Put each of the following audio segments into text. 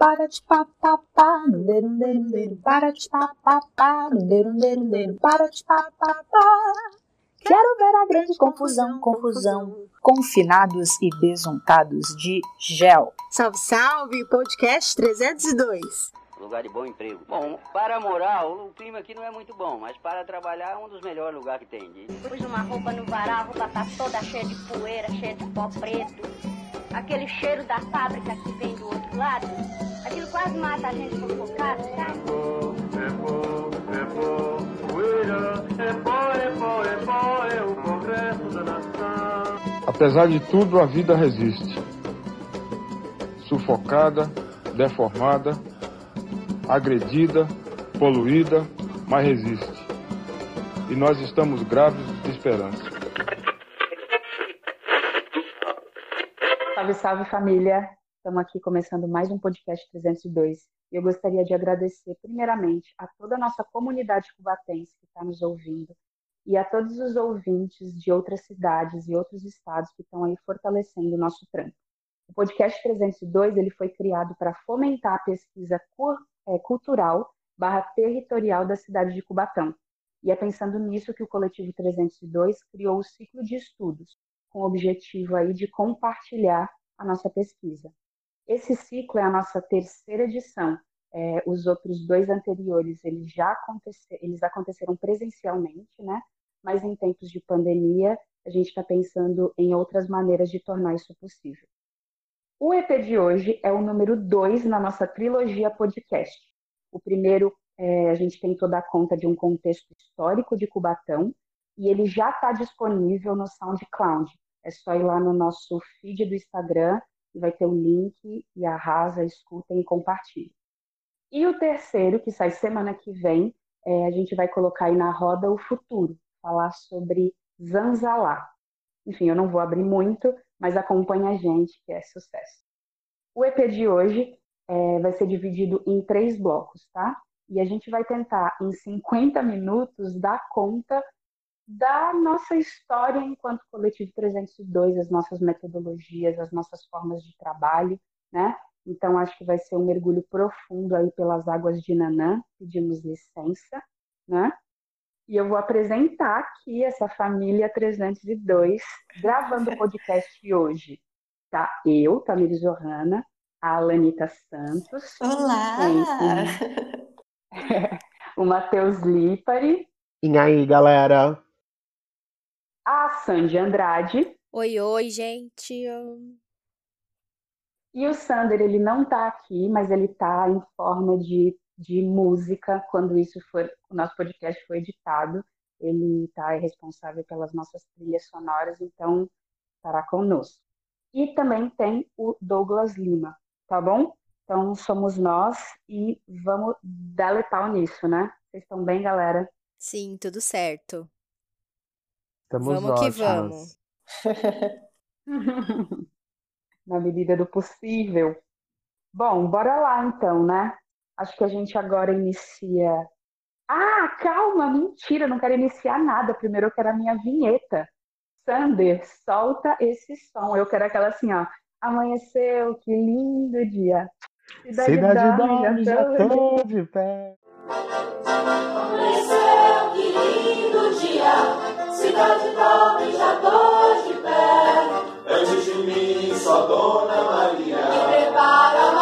para de papapá, no dedo, dedo, dedo, para de papapá, no dedo, dedo, dedo, para de papapá. Quero ver a grande confusão, confusão, confinados e besuntados de gel. Salve, salve, podcast 302 lugar de bom emprego. Bom, para morar, o clima aqui não é muito bom, mas para trabalhar é um dos melhores lugares que tem. Pus uma roupa no varal, a roupa tá toda cheia de poeira, cheia de pó preto. Aquele cheiro da fábrica que vem do outro lado, aquilo quase mata a gente sufocado, sabe? É é é é é é. Apesar de tudo, a vida resiste. Sufocada, deformada, agredida, poluída, mas resiste. E nós estamos grávidos de esperança. Salve, salve família! Estamos aqui começando mais um podcast 302 e eu gostaria de agradecer primeiramente a toda a nossa comunidade cubatense que está nos ouvindo e a todos os ouvintes de outras cidades e outros estados que estão aí fortalecendo o nosso trampo. O podcast 302 ele foi criado para fomentar a pesquisa é, cultural barra territorial da cidade de Cubatão. E é pensando nisso que o Coletivo 302 criou o ciclo de estudos, com o objetivo aí de compartilhar a nossa pesquisa. Esse ciclo é a nossa terceira edição. É, os outros dois anteriores eles já acontecer, eles aconteceram presencialmente, né? Mas em tempos de pandemia a gente está pensando em outras maneiras de tornar isso possível. O EP de hoje é o número 2 na nossa trilogia podcast. O primeiro, é, a gente tem toda a conta de um contexto histórico de Cubatão, e ele já está disponível no SoundCloud. É só ir lá no nosso feed do Instagram, vai ter o link, e arrasa, escutem e compartilhem. E o terceiro, que sai semana que vem, é, a gente vai colocar aí na roda o futuro, falar sobre Zanzalá. Enfim, eu não vou abrir muito, mas acompanhe a gente, que é sucesso. O EP de hoje é, vai ser dividido em três blocos, tá? E a gente vai tentar, em 50 minutos, dar conta da nossa história enquanto Coletivo 302, as nossas metodologias, as nossas formas de trabalho, né? Então, acho que vai ser um mergulho profundo aí pelas águas de Nanã, pedimos licença, né? E eu vou apresentar aqui essa família 302 gravando o podcast hoje. Tá eu, Tamir Johanna, a Alanita Santos. Olá! o Matheus Lipari. E aí, galera? Sandy Andrade. Oi, oi, gente. E o Sander, ele não tá aqui, mas ele tá em forma de de música quando isso for o nosso podcast foi editado. Ele está responsável pelas nossas trilhas sonoras, então estará conosco. E também tem o Douglas Lima, tá bom? Então somos nós e vamos dar pau nisso, né? Vocês estão bem, galera? Sim, tudo certo. Estamos vamos ótimos. que vamos. Na medida do possível. Bom, bora lá então, né? Acho que a gente agora inicia. Ah, calma, mentira, não quero iniciar nada. Primeiro eu quero a minha vinheta. Sander, solta esse som. Eu quero aquela assim, ó. Amanheceu, que lindo dia. Cidade, Cidade dorme, já, já tô de pé. Amanheceu, que lindo dia. Cidade dorme, já tô de pé. Antes de mim, só Dona Maria. Me prepara a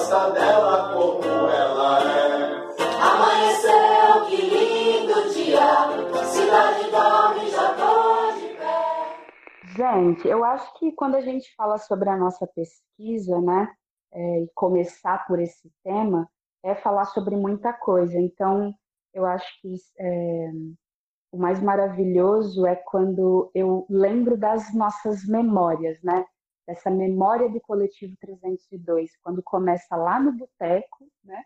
gosta dela como ela é. Amanheceu, que lindo dia. Cidade dorme, já tô de pé. Gente, eu acho que quando a gente fala sobre a nossa pesquisa, né, é, e começar por esse tema, é falar sobre muita coisa. Então, eu acho que é, o mais maravilhoso é quando eu lembro das nossas memórias, né? Dessa memória do coletivo 302, quando começa lá no boteco, né?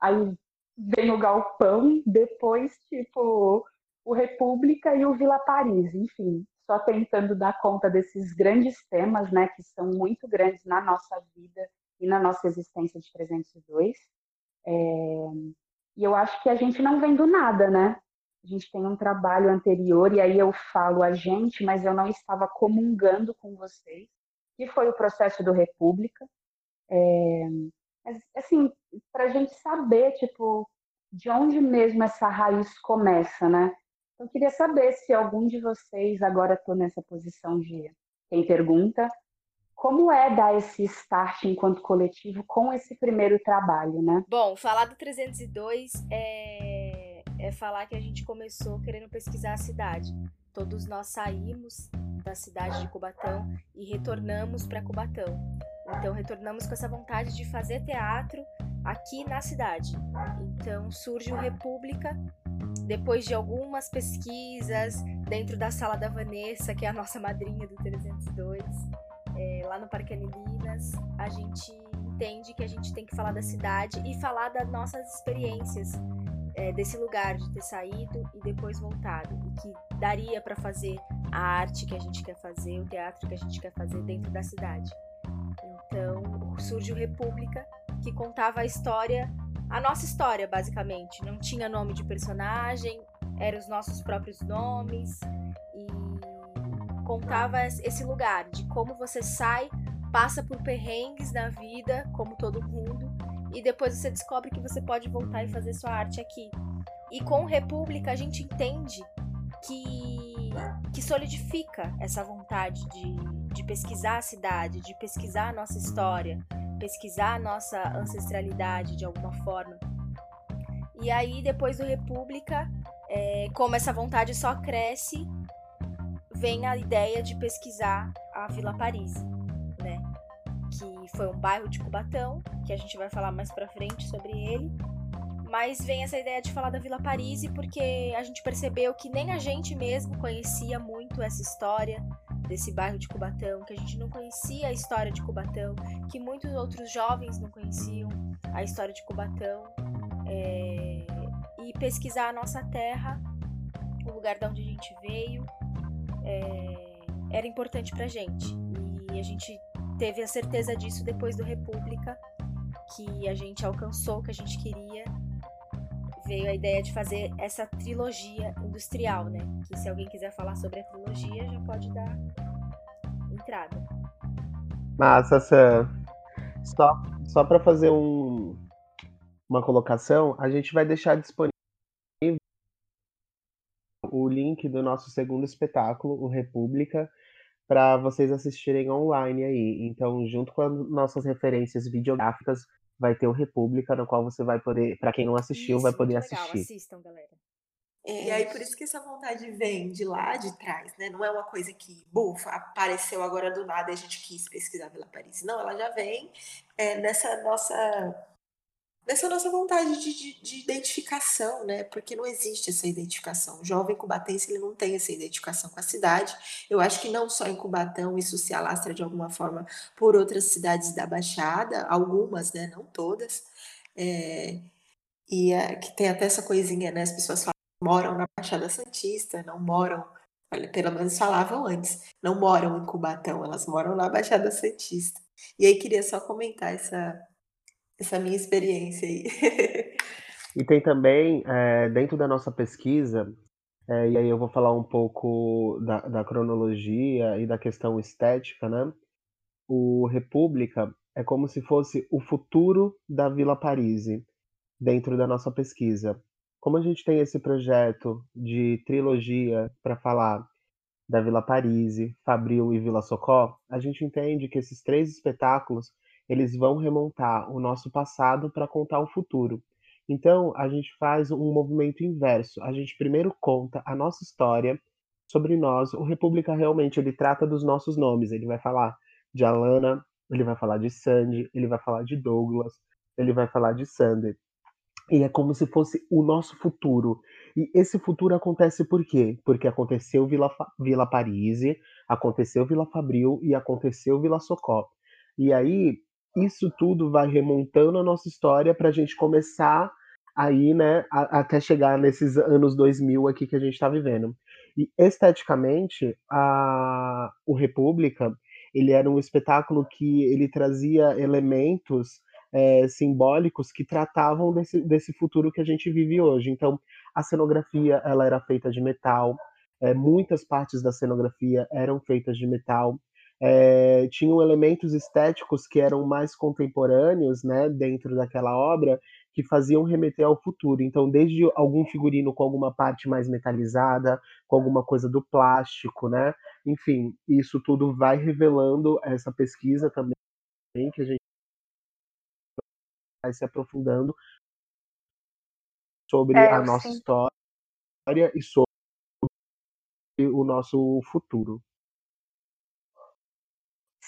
Aí vem o galpão, depois, tipo, o República e o Vila Paris, enfim, só tentando dar conta desses grandes temas, né, que são muito grandes na nossa vida e na nossa existência de 302. É... E eu acho que a gente não vem do nada, né? A gente tem um trabalho anterior, e aí eu falo a gente, mas eu não estava comungando com vocês, que foi o processo do República. É... Assim, para a gente saber, tipo, de onde mesmo essa raiz começa, né? Então, eu queria saber se algum de vocês, agora estou nessa posição de quem pergunta, como é dar esse start enquanto coletivo com esse primeiro trabalho, né? Bom, falar do 302 é, é falar que a gente começou querendo pesquisar a cidade. Todos nós saímos da cidade de Cubatão e retornamos para Cubatão. Então, retornamos com essa vontade de fazer teatro aqui na cidade. Então, surge o República depois de algumas pesquisas dentro da sala da Vanessa, que é a nossa madrinha do 302, é, lá no Parque Anilinas, a gente entende que a gente tem que falar da cidade e falar das nossas experiências é, desse lugar, de ter saído e depois voltado, e que daria para fazer a arte que a gente quer fazer, o teatro que a gente quer fazer dentro da cidade. Então surge o República, que contava a história a nossa história, basicamente. Não tinha nome de personagem, eram os nossos próprios nomes e contava esse lugar de como você sai, passa por perrengues na vida, como todo mundo, e depois você descobre que você pode voltar e fazer sua arte aqui. E com República a gente entende que, que solidifica essa vontade de, de pesquisar a cidade, de pesquisar a nossa história, pesquisar a nossa ancestralidade de alguma forma. E aí, depois do República, é, como essa vontade só cresce, vem a ideia de pesquisar a Vila Paris, né? Que foi um bairro de Cubatão, que a gente vai falar mais pra frente sobre ele. Mas vem essa ideia de falar da Vila Paris porque a gente percebeu que nem a gente mesmo conhecia muito essa história, desse bairro de Cubatão, que a gente não conhecia a história de Cubatão, que muitos outros jovens não conheciam a história de Cubatão, é, e pesquisar a nossa terra, o lugar de onde a gente veio, é, era importante pra gente. E a gente teve a certeza disso depois do República, que a gente alcançou o que a gente queria veio a ideia de fazer essa trilogia industrial, né? Que se alguém quiser falar sobre a trilogia, já pode dar entrada. Massa, Sam. Só, só para fazer um, uma colocação, a gente vai deixar disponível o link do nosso segundo espetáculo, o República, para vocês assistirem online aí. Então, junto com as nossas referências videográficas, vai ter o República, no qual você vai poder, para quem não assistiu, Isso, vai poder legal. assistir. Assistam, galera. É, e aí, por isso que essa vontade vem de lá de trás, né? Não é uma coisa que, bufa, apareceu agora do nada e a gente quis pesquisar Vila Paris. Não, ela já vem é, nessa nossa nessa nossa vontade de, de, de, identificação, né? Porque não existe essa identificação. O jovem cubatense ele não tem essa identificação com a cidade. Eu acho que não só em Cubatão isso se alastra de alguma forma por outras cidades da Baixada, algumas, né? Não todas. É, e é, que tem até essa coisinha, né? As pessoas falam moram na Baixada Santista, não moram, pelo menos falavam antes, não moram em Cubatão, elas moram na Baixada Santista. E aí queria só comentar essa, essa minha experiência aí. E tem também, é, dentro da nossa pesquisa, é, e aí eu vou falar um pouco da, da, cronologia e da questão estética, né? O República é como se fosse o futuro da Vila Paris. dentro da nossa pesquisa. Como a gente tem esse projeto de trilogia para falar da Vila Parise, Fabril e Vila Socó, a gente entende que esses três espetáculos eles vão remontar o nosso passado para contar o futuro. Então, a gente faz um movimento inverso. A gente primeiro conta a nossa história sobre nós. O República realmente ele trata dos nossos nomes. Ele vai falar de Alana, ele vai falar de Sandy, ele vai falar de Douglas, ele vai falar de Sander. E é como se fosse o nosso futuro. E esse futuro acontece por quê? Porque aconteceu Vila, Vila Parise, aconteceu Vila Fabril e aconteceu Vila Socó. E aí, isso tudo vai remontando a nossa história para a gente começar aí, né, a, até chegar nesses anos 2000 aqui que a gente está vivendo. E esteticamente, a, o República, ele era um espetáculo que ele trazia elementos é, simbólicos que tratavam desse, desse futuro que a gente vive hoje. Então, a cenografia ela era feita de metal, é, muitas partes da cenografia eram feitas de metal. É, tinham elementos estéticos que eram mais contemporâneos, né, dentro daquela obra, que faziam remeter ao futuro. Então, desde algum figurino com alguma parte mais metalizada, com alguma coisa do plástico, né? Enfim, isso tudo vai revelando essa pesquisa também que a gente vai se aprofundando sobre é, a nossa sim. história e sobre o nosso futuro.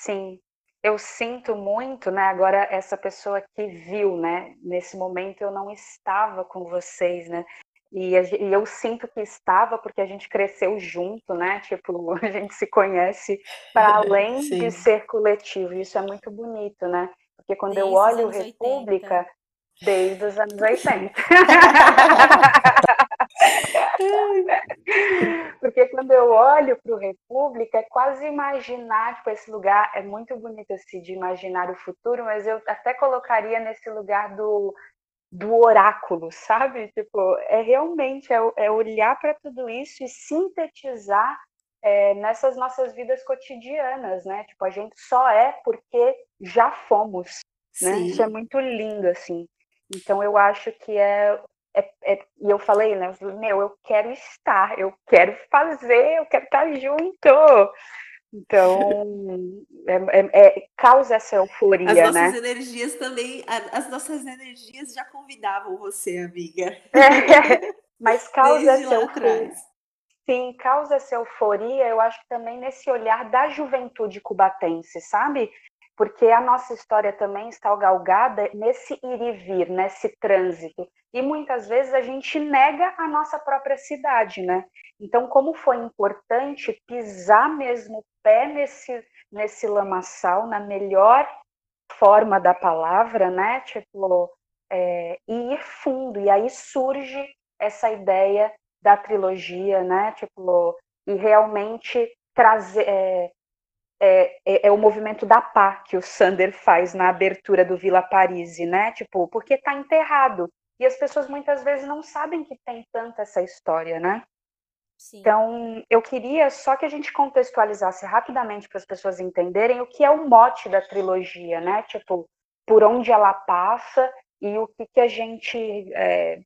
Sim, eu sinto muito, né? Agora essa pessoa que viu, né? Nesse momento eu não estava com vocês, né? E, e, eu sinto que estava porque a gente cresceu junto, né? Tipo, a gente se conhece para além de ser coletivo. Isso é muito bonito, né? Porque quando desde eu olho República, 80. desde os anos 80. Porque quando eu olho para o República, é quase imaginar, tipo, esse lugar é muito bonito assim, de imaginar o futuro, mas eu até colocaria nesse lugar do, do oráculo, sabe? Tipo, é realmente é, é olhar para tudo isso e sintetizar é, nessas nossas vidas cotidianas, né? Tipo, a gente só é porque já fomos, né? Isso é muito lindo, assim. Então, eu acho que é é, é, e eu falei, né? Meu, eu quero estar, eu quero fazer, eu quero estar junto. Então, é, é, é causa essa euforia, as né? As nossas energias também, as nossas energias já convidavam você, amiga. É, mas causa essa euforia. Sim, causa essa euforia, eu acho que também nesse olhar da juventude cubatense, sabe? Porque a nossa história também está galgada nesse ir e vir, nesse trânsito. E muitas vezes a gente nega a nossa própria cidade, né? Então, como foi importante pisar mesmo o pé nesse, nesse lamaçal, na melhor forma da palavra, né? Tipo, é, e ir fundo. E aí surge essa ideia da trilogia, né? Tipo, e realmente trazer. É, é, é, é, o movimento da pá que o Sander faz na abertura do Vila Parise, né? Tipo, porque está enterrado. E as pessoas muitas vezes não sabem que tem tanta essa história, né? Sim. Então, eu queria só que a gente contextualizasse rapidamente para as pessoas entenderem o que é o mote da trilogia, né? Tipo, por onde ela passa e o que, que a gente é,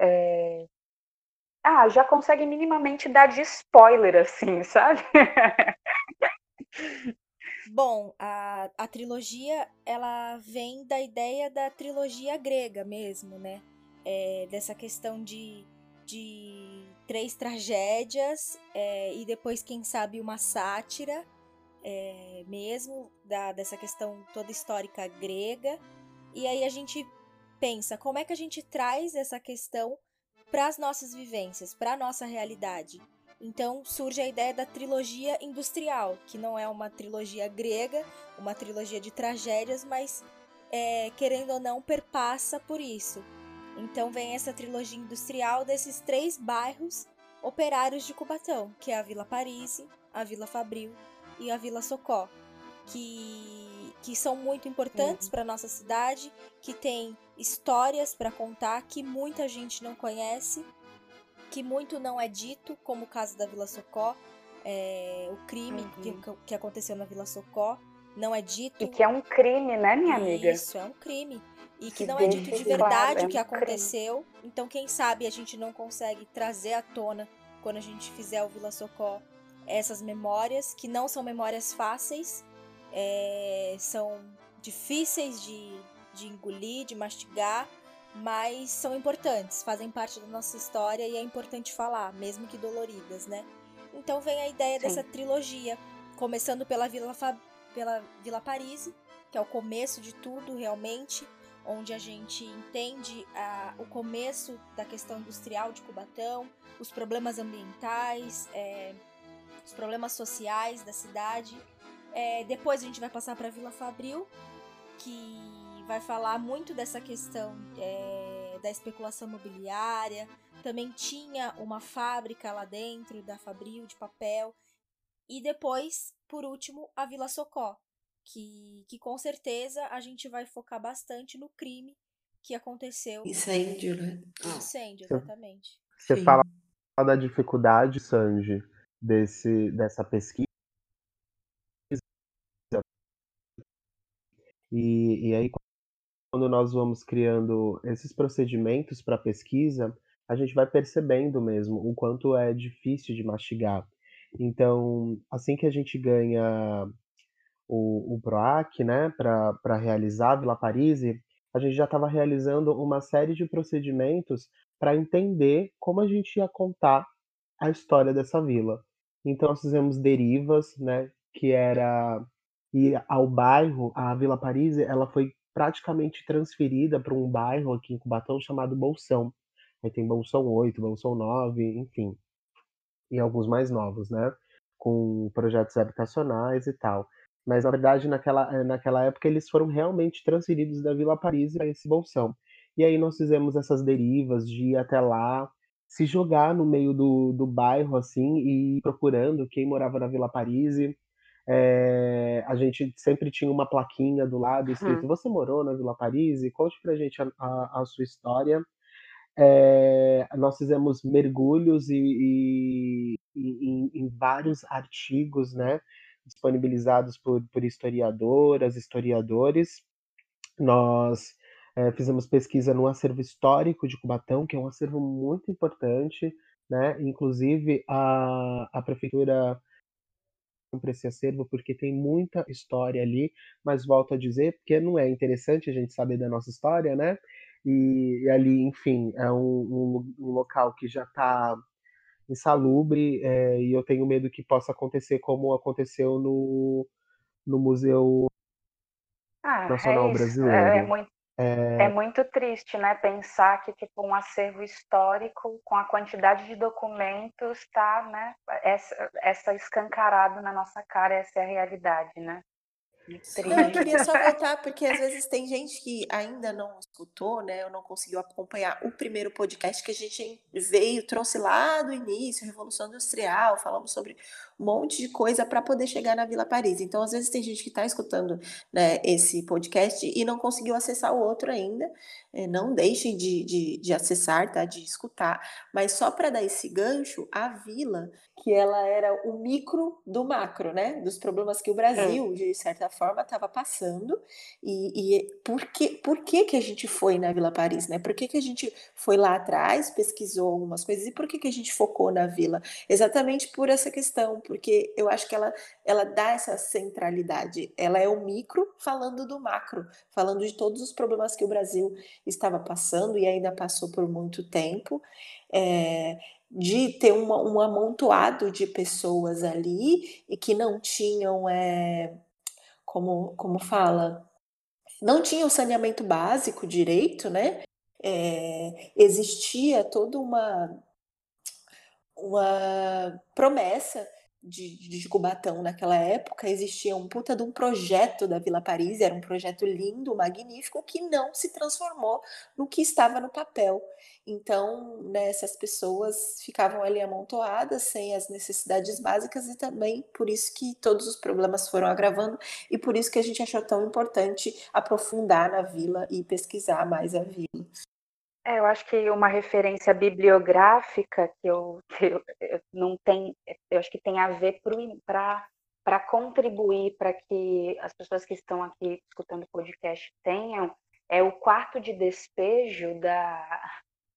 é... ah, já consegue minimamente dar de spoiler, assim, sabe? Bom, a, a trilogia ela vem da ideia da trilogia grega mesmo, né? É, dessa questão de, de três tragédias é, e depois, quem sabe, uma sátira é, mesmo da, dessa questão toda histórica grega. E aí a gente pensa como é que a gente traz essa questão para as nossas vivências, para a nossa realidade. Então surge a ideia da trilogia industrial, que não é uma trilogia grega, uma trilogia de tragédias, mas é, querendo ou não perpassa por isso. Então vem essa trilogia industrial desses três bairros operários de Cubatão, que é a Vila Paris, a Vila Fabril e a Vila Socó, que, que são muito importantes uhum. para nossa cidade, que tem histórias para contar que muita gente não conhece que muito não é dito, como o caso da Vila Socó, é, o crime uhum. que, que aconteceu na Vila Socó não é dito. E que é um crime, né, minha amiga? Isso, é um crime. e que não é dito de verdade o que aconteceu. Então, quem sabe a gente não consegue trazer à tona, quando a gente fizer o Vila Socó, essas memórias, que não são memórias fáceis, é, são difíceis de, de engolir, de mastigar, mas são importantes, fazem parte da nossa história e é importante falar, mesmo que doloridas, né? Então vem a ideia Sim. dessa trilogia, começando pela Vila, pela Vila Paris, que é o começo de tudo realmente, onde a gente entende a, o começo da questão industrial de Cubatão, os problemas ambientais, é, os problemas sociais da cidade. É, depois a gente vai passar para Vila Fabril, que vai falar muito dessa questão é, da especulação imobiliária. Também tinha uma fábrica lá dentro da Fabril de papel. E depois, por último, a Vila Socó, que, que com certeza a gente vai focar bastante no crime que aconteceu. Incêndio, né? Incêndio, exatamente. Você Sim. fala da dificuldade, Sanji, desse, dessa pesquisa. E, e aí, quando nós vamos criando esses procedimentos para pesquisa, a gente vai percebendo mesmo o quanto é difícil de mastigar. Então, assim que a gente ganha o, o PROAC, né, para realizar a Vila Parise, a gente já estava realizando uma série de procedimentos para entender como a gente ia contar a história dessa vila. Então nós fizemos derivas, né, que era ir ao bairro, a Vila Paris, ela foi praticamente transferida para um bairro aqui em Cubatão chamado Bolsão. Aí tem Bolsão 8, Bolsão 9, enfim, e alguns mais novos, né, com projetos habitacionais e tal. Mas na verdade, naquela, eh, naquela época, eles foram realmente transferidos da Vila Paris para esse bolsão. E aí nós fizemos essas derivas de ir até lá, se jogar no meio do, do bairro, assim, e ir procurando quem morava na Vila Paris. É, a gente sempre tinha uma plaquinha do lado escrito: hum. Você morou na Vila Paris? Conte pra gente a, a, a sua história. É, nós fizemos mergulhos e, e, e em, em, vários artigos, né? disponibilizados por, por historiadoras, historiadores. Nós é, fizemos pesquisa no acervo histórico de Cubatão, que é um acervo muito importante, né? Inclusive a, a prefeitura para esse acervo porque tem muita história ali, mas volto a dizer porque não é interessante a gente saber da nossa história, né? E, e ali, enfim, é um, um, um local que já está insalubre é, e eu tenho medo que possa acontecer como aconteceu no, no Museu ah, Nacional é Brasileiro. É, é, muito, é... é... muito triste, né? Pensar que tipo um acervo histórico com a quantidade de documentos está, né? Essa, essa escancarado na nossa cara, essa é a realidade, né? Não, eu queria só voltar, porque às vezes tem gente que ainda não escutou, né? Ou não conseguiu acompanhar o primeiro podcast que a gente veio, trouxe lá do início, Revolução Industrial, falamos sobre um monte de coisa para poder chegar na Vila Paris. Então, às vezes, tem gente que está escutando né, esse podcast e não conseguiu acessar o outro ainda. É, não deixem de, de, de acessar, tá? De escutar. Mas só para dar esse gancho, a vila, que ela era o micro do macro, né? Dos problemas que o Brasil, é. de certa forma, estava passando. E, e, por, que, por que, que a gente foi na Vila Paris, né? Por que, que a gente foi lá atrás, pesquisou algumas coisas e por que, que a gente focou na vila? Exatamente por essa questão, porque eu acho que ela, ela dá essa centralidade. Ela é o micro falando do macro, falando de todos os problemas que o Brasil estava passando e ainda passou por muito tempo. É, de ter uma, um amontoado de pessoas ali e que não tinham, é, como, como fala, não tinham saneamento básico direito, né? É, existia toda uma, uma promessa de, de Cubatão naquela época, existia um puta de um projeto da Vila Paris, era um projeto lindo, magnífico, que não se transformou no que estava no papel. Então, né, essas pessoas ficavam ali amontoadas, sem as necessidades básicas, e também por isso que todos os problemas foram agravando, e por isso que a gente achou tão importante aprofundar na vila e pesquisar mais a vila. É, eu acho que uma referência bibliográfica que eu, que eu, eu não tem, eu acho que tem a ver para para contribuir para que as pessoas que estão aqui escutando o podcast tenham é o quarto de despejo da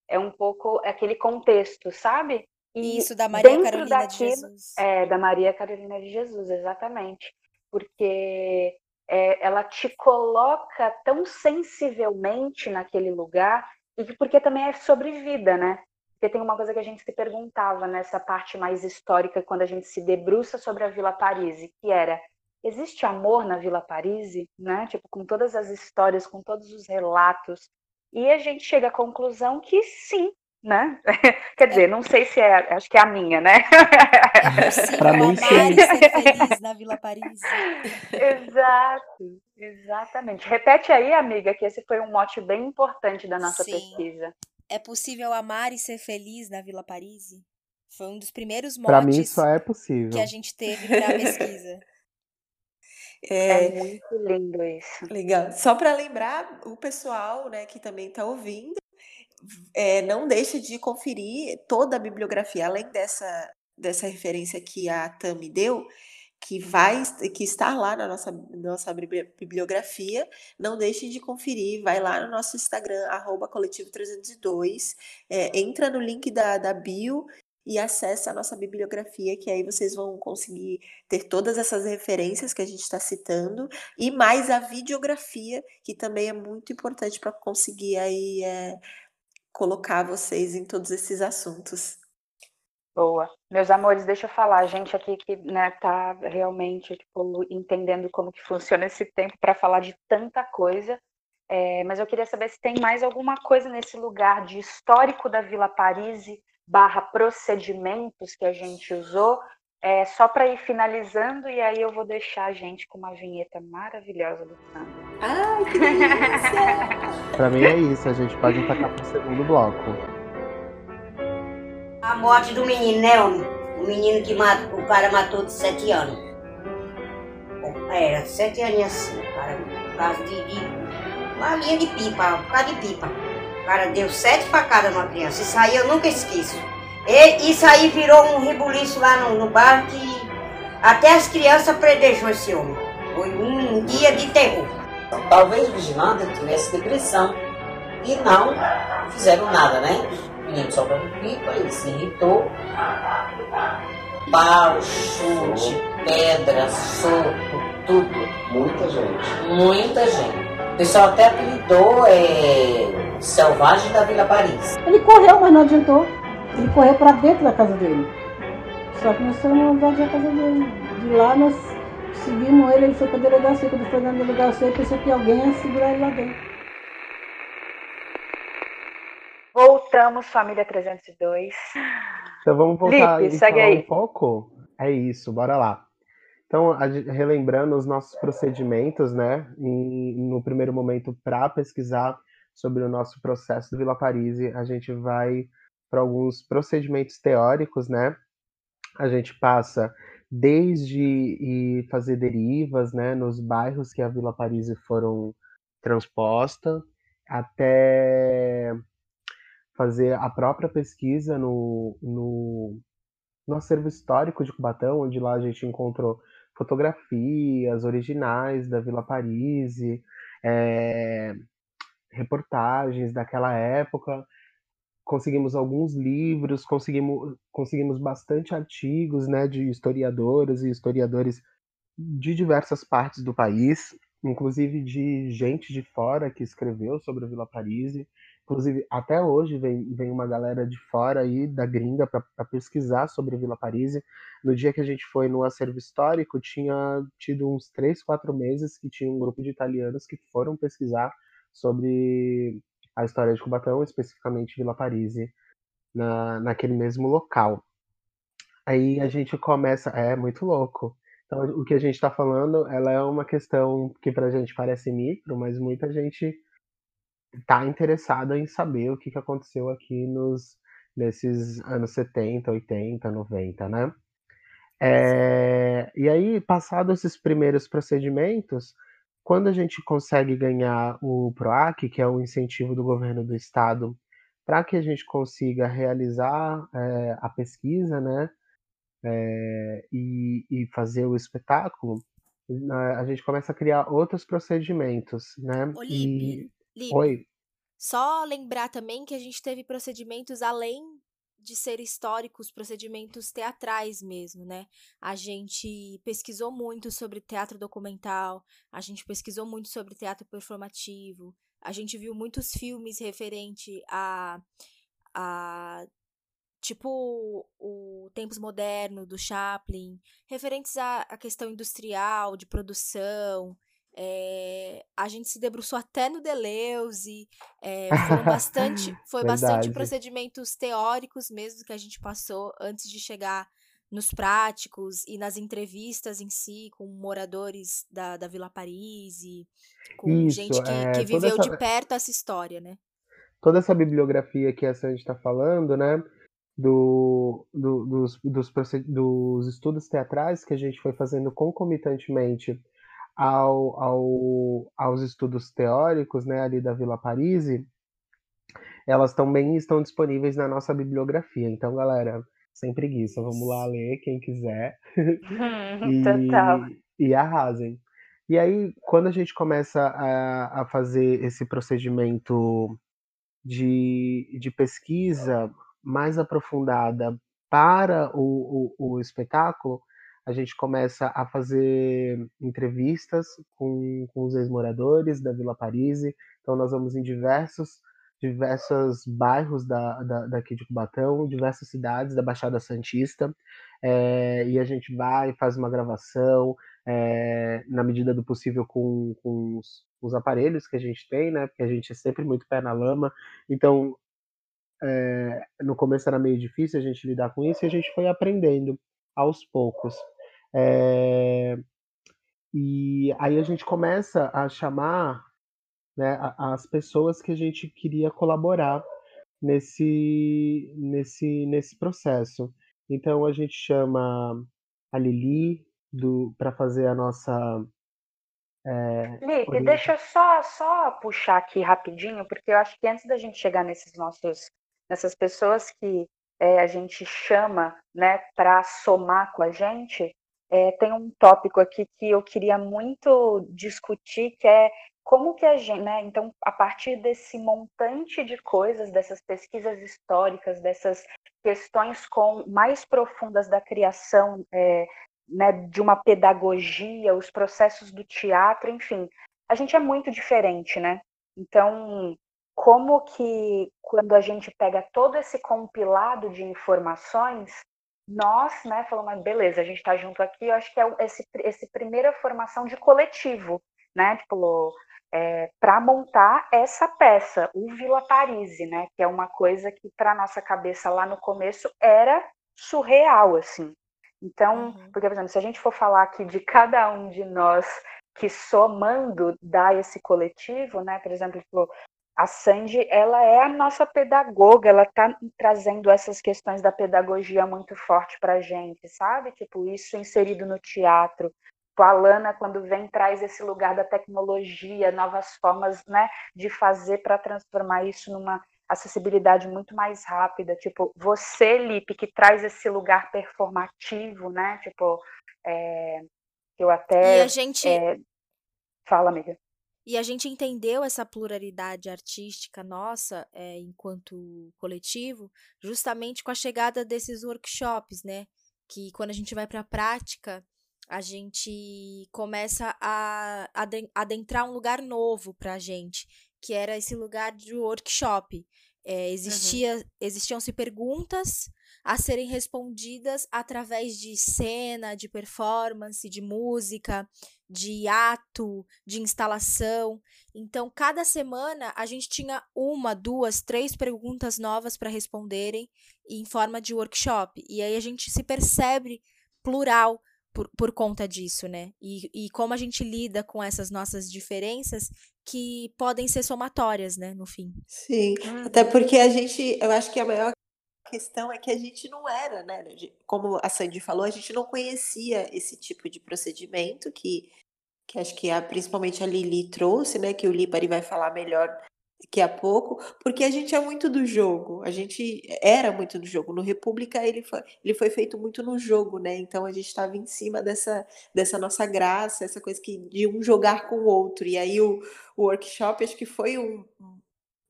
é um pouco aquele contexto, sabe? E Isso da Maria Carolina daquilo, de Jesus. É, da Maria Carolina de Jesus, exatamente. Porque é, ela te coloca tão sensivelmente naquele lugar, e porque também é sobre vida, né? Porque tem uma coisa que a gente se perguntava nessa parte mais histórica, quando a gente se debruça sobre a Vila Paris, que era existe amor na Vila Paris, né? Tipo, com todas as histórias, com todos os relatos. E a gente chega à conclusão que sim, né? Quer dizer, não sei se é, acho que é a minha, né? Para mim, sim. ser feliz na Vila Paris. Exato, exatamente. Repete aí, amiga, que esse foi um mote bem importante da nossa sim. pesquisa. É possível amar e ser feliz na Vila Paris? Foi um dos primeiros motes Para mim, só é possível. que a gente teve para a pesquisa. É, é, muito lindo isso. Legal. Só para lembrar o pessoal né, que também está ouvindo, é, não deixe de conferir toda a bibliografia, além dessa, dessa referência que a Tami deu, que vai que está lá na nossa, nossa bibliografia, não deixe de conferir, vai lá no nosso Instagram, arroba coletivo302, é, entra no link da, da bio e acessa a nossa bibliografia, que aí vocês vão conseguir ter todas essas referências que a gente está citando, e mais a videografia, que também é muito importante para conseguir aí é, colocar vocês em todos esses assuntos. Boa. Meus amores, deixa eu falar, a gente aqui que né, tá realmente tipo, entendendo como que funciona esse tempo para falar de tanta coisa. É, mas eu queria saber se tem mais alguma coisa nesse lugar de histórico da Vila Paris barra procedimentos que a gente usou, é, só para ir finalizando, e aí eu vou deixar a gente com uma vinheta maravilhosa do Sandro. Ai, que delícia! pra mim é isso, a gente pode atacar pro segundo bloco. A morte do menino, né, homem? O menino que mata, o cara matou de sete anos. Era, sete anos assim, cara, por causa de, de uma linha de pipa, por causa de pipa. O cara deu sete facadas numa criança. Isso aí eu nunca esqueço. E, isso aí virou um rebuliço lá no, no bar que até as crianças predejou esse homem. Foi um dia de terror. Talvez o vigilante tivesse depressão e não fizeram nada, né? O menino sobrando pipa, ele se irritou. Pau, chute, pedra, soco, tudo. Muita gente. Muita gente. O pessoal até apelidou é, Selvagem da Vila Paris. Ele correu, mas não adiantou. Ele correu para dentro da casa dele. Só que nós fomos invadir a casa dele. De lá nós seguimos ele, ele foi para a delegacia. Quando foi na delegacia, ele pensou que alguém ia segurar ele lá dentro. Voltamos, família 302. Então vamos voltar Lipe, e falar aí. um pouco. É isso, bora lá. Então, relembrando os nossos procedimentos, né? Em, no primeiro momento, para pesquisar sobre o nosso processo do Vila Paris, a gente vai para alguns procedimentos teóricos, né? A gente passa desde fazer derivas, né, nos bairros que a Vila Paris foram transposta, até fazer a própria pesquisa no, no, no acervo histórico de Cubatão, onde lá a gente encontrou fotografias originais da Vila Paris, é, reportagens daquela época, conseguimos alguns livros, conseguimos, conseguimos bastante artigos né, de historiadoras e historiadores de diversas partes do país, inclusive de gente de fora que escreveu sobre a Vila Paris. Inclusive, até hoje vem, vem uma galera de fora aí, da gringa, para pesquisar sobre a Vila Paris. No dia que a gente foi no acervo histórico, tinha tido uns três, quatro meses que tinha um grupo de italianos que foram pesquisar sobre a história de Cubatão, especificamente Vila Parise, na, naquele mesmo local. Aí a gente começa, é muito louco. Então, o que a gente está falando, ela é uma questão que para a gente parece micro, mas muita gente está interessada em saber o que, que aconteceu aqui nos nesses anos 70, 80, 90, né? É, e aí, passados esses primeiros procedimentos, quando a gente consegue ganhar o PROAC, que é o incentivo do governo do estado, para que a gente consiga realizar é, a pesquisa, né, é, e, e, fazer o espetáculo, a gente começa a criar outros procedimentos, né? Olipe, Lipe, Oi. só lembrar também que a gente teve procedimentos além de ser históricos, procedimentos teatrais mesmo, né? A gente pesquisou muito sobre teatro documental, a gente pesquisou muito sobre teatro performativo, a gente viu muitos filmes referente a, a tipo o Tempos Moderno do Chaplin, referentes à, à questão industrial, de produção. É, a gente se debruçou até no Deleuze, é, bastante, foi bastante procedimentos teóricos mesmo que a gente passou antes de chegar nos práticos e nas entrevistas em si com moradores da, da Vila Paris e com Isso, gente que, é, que viveu essa, de perto essa história, né? toda essa bibliografia que a Sandy está falando, né? Do, do- dos, dos, dos estudos teatrais que a gente foi fazendo concomitantemente ao, ao, aos estudos teóricos, né, ali da Vila Parisi, elas também estão disponíveis na nossa bibliografia. Então, galera, sem preguiça, vamos lá ler quem quiser Total. e, e arrasem. E aí, quando a gente começa a, a fazer esse procedimento de, de pesquisa mais aprofundada para o, o, o espetáculo, a gente começa a fazer entrevistas com, com os ex-moradores da Vila Parise. Então, nós vamos em diversos diversos bairros da, da, daqui de Cubatão, diversas cidades da Baixada Santista, é, e a gente vai, faz uma gravação, é, na medida do possível com, com os, os, aparelhos que a gente tem, né? Porque a gente é sempre muito pé na lama. Então, é, no começo era meio difícil a gente lidar com isso e a gente foi aprendendo aos poucos. E aí a gente começa a chamar né, as pessoas que a gente queria colaborar nesse, nesse, nesse processo. Então a gente chama a Lili para fazer a nossa. É, Lipe, orienta... deixa eu só, só puxar aqui rapidinho, porque eu acho que antes da gente chegar nesses nossos, nessas pessoas que é, a gente chama né, para somar com a gente, é, tem um tópico aqui que eu queria muito discutir, que é como que a gente, né? Então, a partir desse montante de coisas, dessas pesquisas históricas, dessas questões com mais profundas da criação, é, né, de uma pedagogia, os processos do teatro, enfim, a gente é muito diferente, né? Então, como que quando a gente pega todo esse compilado de informações, nós, né, falamos, beleza, a gente está junto aqui, eu acho que é esse, esse primeira formação de coletivo, né? Tipo, é, para montar essa peça, o Vila Parise, né? Que é uma coisa que para nossa cabeça lá no começo era surreal, assim. Então, uhum. porque por exemplo, se a gente for falar aqui de cada um de nós que somando dá esse coletivo, né? Por exemplo, a Sandy, ela é a nossa pedagoga, ela está trazendo essas questões da pedagogia muito forte para a gente, sabe? Tipo, isso inserido no teatro, a Lana, quando vem, traz esse lugar da tecnologia, novas formas né, de fazer para transformar isso numa acessibilidade muito mais rápida. Tipo, você, Lipe, que traz esse lugar performativo, né? Tipo, é, eu até. E a gente. É... Fala, amiga. E a gente entendeu essa pluralidade artística nossa, é, enquanto coletivo, justamente com a chegada desses workshops, né? Que quando a gente vai para a prática, a gente começa a adentrar um lugar novo pra gente, que era esse lugar de workshop. É, existia, uhum. Existiam-se perguntas a serem respondidas através de cena, de performance, de música, de ato, de instalação. Então, cada semana a gente tinha uma, duas, três perguntas novas para responderem em forma de workshop. E aí a gente se percebe plural por, por conta disso, né? E, e como a gente lida com essas nossas diferenças que podem ser somatórias, né, no fim. Sim, até porque a gente, eu acho que a maior questão é que a gente não era, né? Como a Sandy falou, a gente não conhecia esse tipo de procedimento que, que acho que a, principalmente a Lili trouxe, né? Que o Lipari vai falar melhor daqui a pouco, porque a gente é muito do jogo, a gente era muito do jogo. No República ele foi, ele foi feito muito no jogo, né? Então a gente estava em cima dessa, dessa nossa graça, essa coisa que de um jogar com o outro. E aí o, o workshop acho que foi um,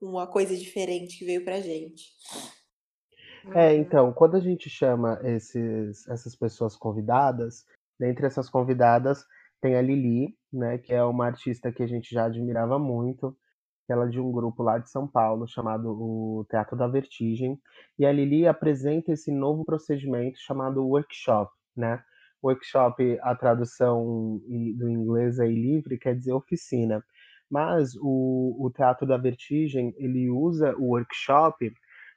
uma coisa diferente que veio pra gente. É, então, quando a gente chama esses, essas pessoas convidadas, dentre essas convidadas tem a Lili, né, que é uma artista que a gente já admirava muito, ela é de um grupo lá de São Paulo chamado o Teatro da Vertigem, e a Lili apresenta esse novo procedimento chamado workshop, né? Workshop, a tradução do inglês é livre, quer dizer oficina. Mas o, o Teatro da Vertigem, ele usa o workshop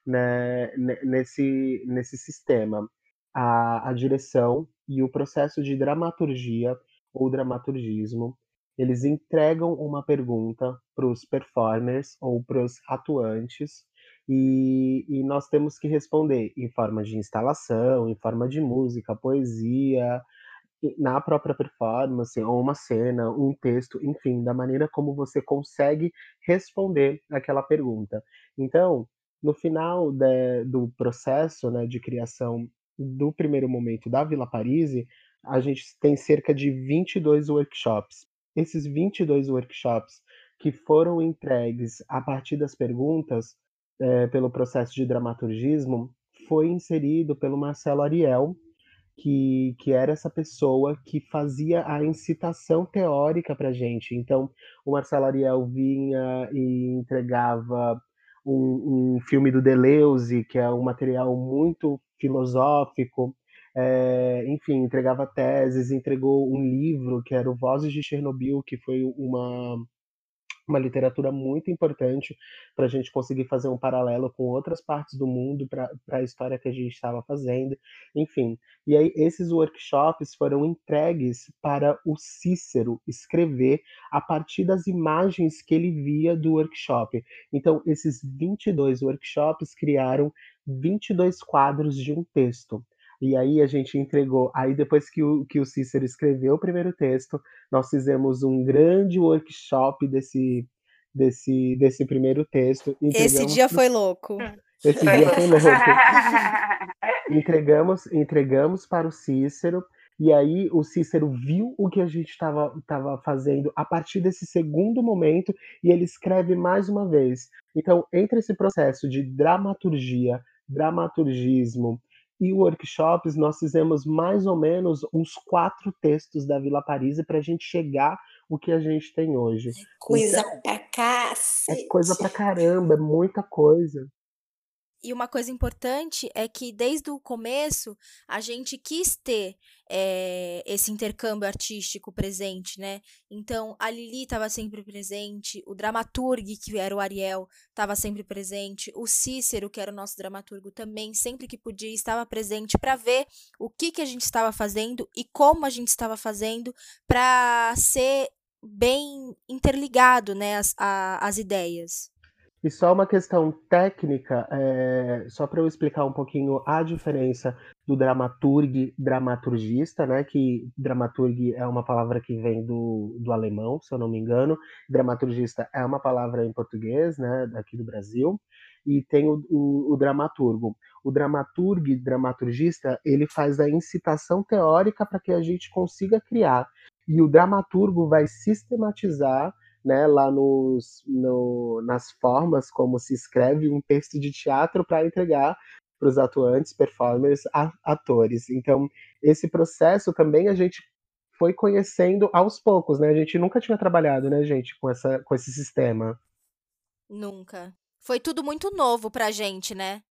né, nesse, nesse sistema. A, a direção e o processo de dramaturgia ou dramaturgismo, eles entregam uma pergunta para os performers ou para os atuantes e, e, nós temos que responder em forma de instalação, em forma de música, poesia, na própria performance, ou uma cena, um texto, enfim, da maneira como você consegue responder aquela pergunta. Então, no final de, do processo né, de criação do primeiro momento da Vila Parise, a gente tem cerca de 22 workshops. Esses 22 workshops que foram entregues a partir das perguntas é, pelo processo de dramaturgismo foi inserido pelo Marcelo Ariel, que, que era essa pessoa que fazia a incitação teórica para gente. Então, o Marcelo Ariel vinha e entregava um, um filme do Deleuze, que é um material muito filosófico, é, enfim, entregava teses, entregou um livro que era o Vozes de Chernobyl, que foi uma uma literatura muito importante para a gente conseguir fazer um paralelo com outras partes do mundo para a história que a gente estava fazendo, enfim. E aí esses workshops foram entregues para o Cícero escrever a partir das imagens que ele via do workshop. Então esses 22 workshops criaram 22 quadros de um texto. E aí a gente entregou. Aí depois que o, que o Cícero escreveu o primeiro texto, nós fizemos um grande workshop desse, desse, desse primeiro texto. Esse dia pro... foi louco. Esse dia foi louco. entregamos, entregamos para o Cícero. E aí o Cícero viu o que a gente estava fazendo a partir desse segundo momento e ele escreve mais uma vez. Então, entre esse processo de dramaturgia, dramaturgismo, e workshops, nós fizemos mais ou menos uns quatro textos da Vila Paris para a gente chegar o que a gente tem hoje. É coisa então, pra cacete. É coisa pra caramba, é muita coisa. E uma coisa importante é que desde o começo a gente quis ter é, esse intercâmbio artístico presente, né? Então a Lili estava sempre presente, o dramaturgo, que era o Ariel, estava sempre presente, o Cícero, que era o nosso dramaturgo, também, sempre que podia, estava presente para ver o que, que a gente estava fazendo e como a gente estava fazendo para ser bem interligado, né, as, a, as ideias. E só uma questão técnica, é, só para eu explicar um pouquinho a diferença do dramaturg dramaturgista, né? Que dramaturg é uma palavra que vem do, do alemão, se eu não me engano. Dramaturgista é uma palavra em português, né? Daqui do Brasil. E tem o, o, o dramaturgo. O dramaturg dramaturgista, ele faz a incitação teórica para que a gente consiga criar. E o dramaturgo vai sistematizar né, lá nos, no, nas formas como se escreve um texto de teatro para entregar para os atuantes, performers, a, atores. Então, esse processo também a gente foi conhecendo aos poucos, né? A gente nunca tinha trabalhado, né, gente, com, essa, com esse sistema. Nunca. Foi tudo muito novo pra gente, né?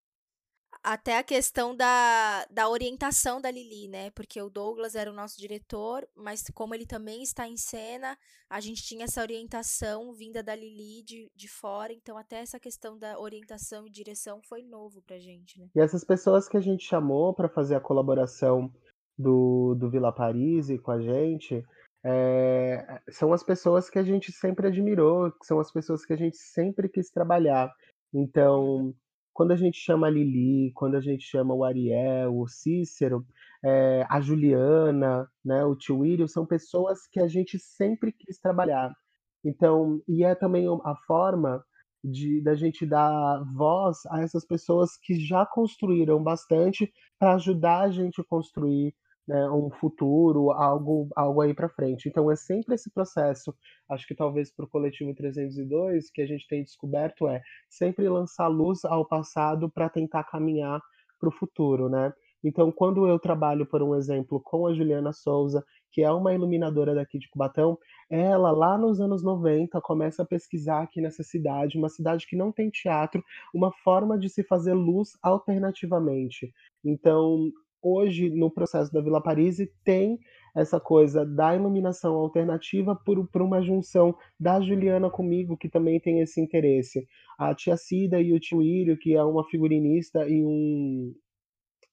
Até a questão da, da orientação da Lili, né? Porque o Douglas era o nosso diretor, mas como ele também está em cena, a gente tinha essa orientação vinda da Lili de, de fora, então até essa questão da orientação e direção foi novo pra gente, né? E essas pessoas que a gente chamou para fazer a colaboração do, do Vila Paris com a gente, é, são as pessoas que a gente sempre admirou, são as pessoas que a gente sempre quis trabalhar. Então, quando a gente chama a Lili, quando a gente chama o Ariel, o Cícero, é, a Juliana, né, o tio William, são pessoas que a gente sempre quis trabalhar. Então, e é também a forma de da gente dar voz a essas pessoas que já construíram bastante para ajudar a gente a construir né, um futuro, algo, algo aí para frente. Então é sempre esse processo. Acho que talvez para o coletivo 302 que a gente tem descoberto é sempre lançar luz ao passado para tentar caminhar para o futuro, né? Então, quando eu trabalho, por um exemplo, com a Juliana Souza, que é uma iluminadora daqui de Cubatão, ela, lá nos anos 90, começa a pesquisar aqui nessa cidade, uma cidade que não tem teatro, uma forma de se fazer luz alternativamente. Então, hoje, no processo da Vila Paris, tem essa coisa da iluminação alternativa por, por uma junção da Juliana comigo, que também tem esse interesse. A tia Cida e o tio Írio, que é uma figurinista e um,